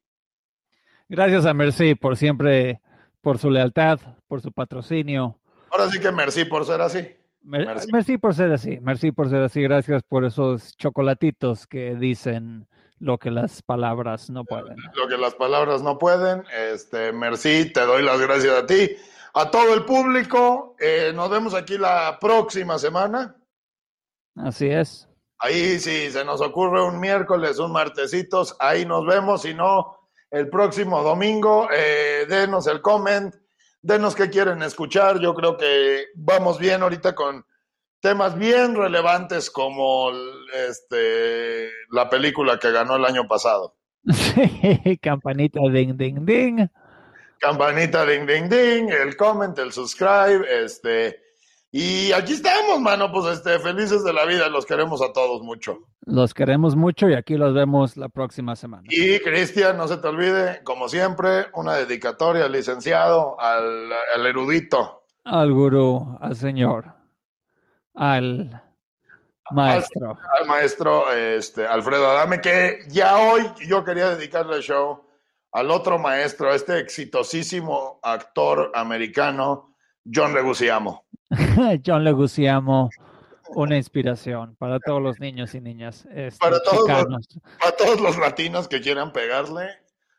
Gracias a Mercy por siempre, por su lealtad, por su patrocinio. Ahora sí que Merci por ser así. Mer- Merci. Merci por ser así, merci por ser así. Gracias por esos chocolatitos que dicen lo que las palabras no pueden. Lo que las palabras no pueden. Este, merci, te doy las gracias a ti. A todo el público, eh, nos vemos aquí la próxima semana. Así es. Ahí si se nos ocurre un miércoles, un martesitos, ahí nos vemos. Si no, el próximo domingo, eh, denos el comment, denos qué quieren escuchar. Yo creo que vamos bien ahorita con temas bien relevantes como este, la película que ganó el año pasado. Sí, campanita ding ding ding. Campanita ding ding ding, el comment, el subscribe, este y aquí estamos, mano, pues este felices de la vida, los queremos a todos mucho. Los queremos mucho y aquí los vemos la próxima semana. Y Cristian, no se te olvide, como siempre, una dedicatoria al licenciado, al, al erudito. Al gurú, al señor, al maestro. Al, al maestro este, Alfredo Adame, que ya hoy yo quería dedicarle el show al otro maestro, a este exitosísimo actor americano, John Leguizamo. John Leguizamo, una inspiración para todos los niños y niñas. este, Para todos, los, para todos los latinos que quieran pegarle,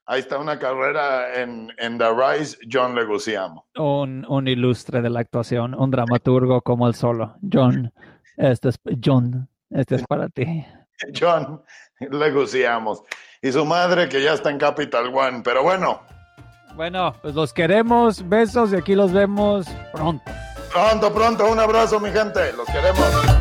ahí está una carrera en, en The Rise, John Leguizamo. Un, un ilustre de la actuación, un dramaturgo como el solo. John, este es, John, este es para ti. John Leguizamo. Y su madre que ya está en Capital One. Pero bueno, Bueno, pues los queremos, besos y aquí los vemos pronto. Pronto, pronto, un abrazo mi gente. Los queremos.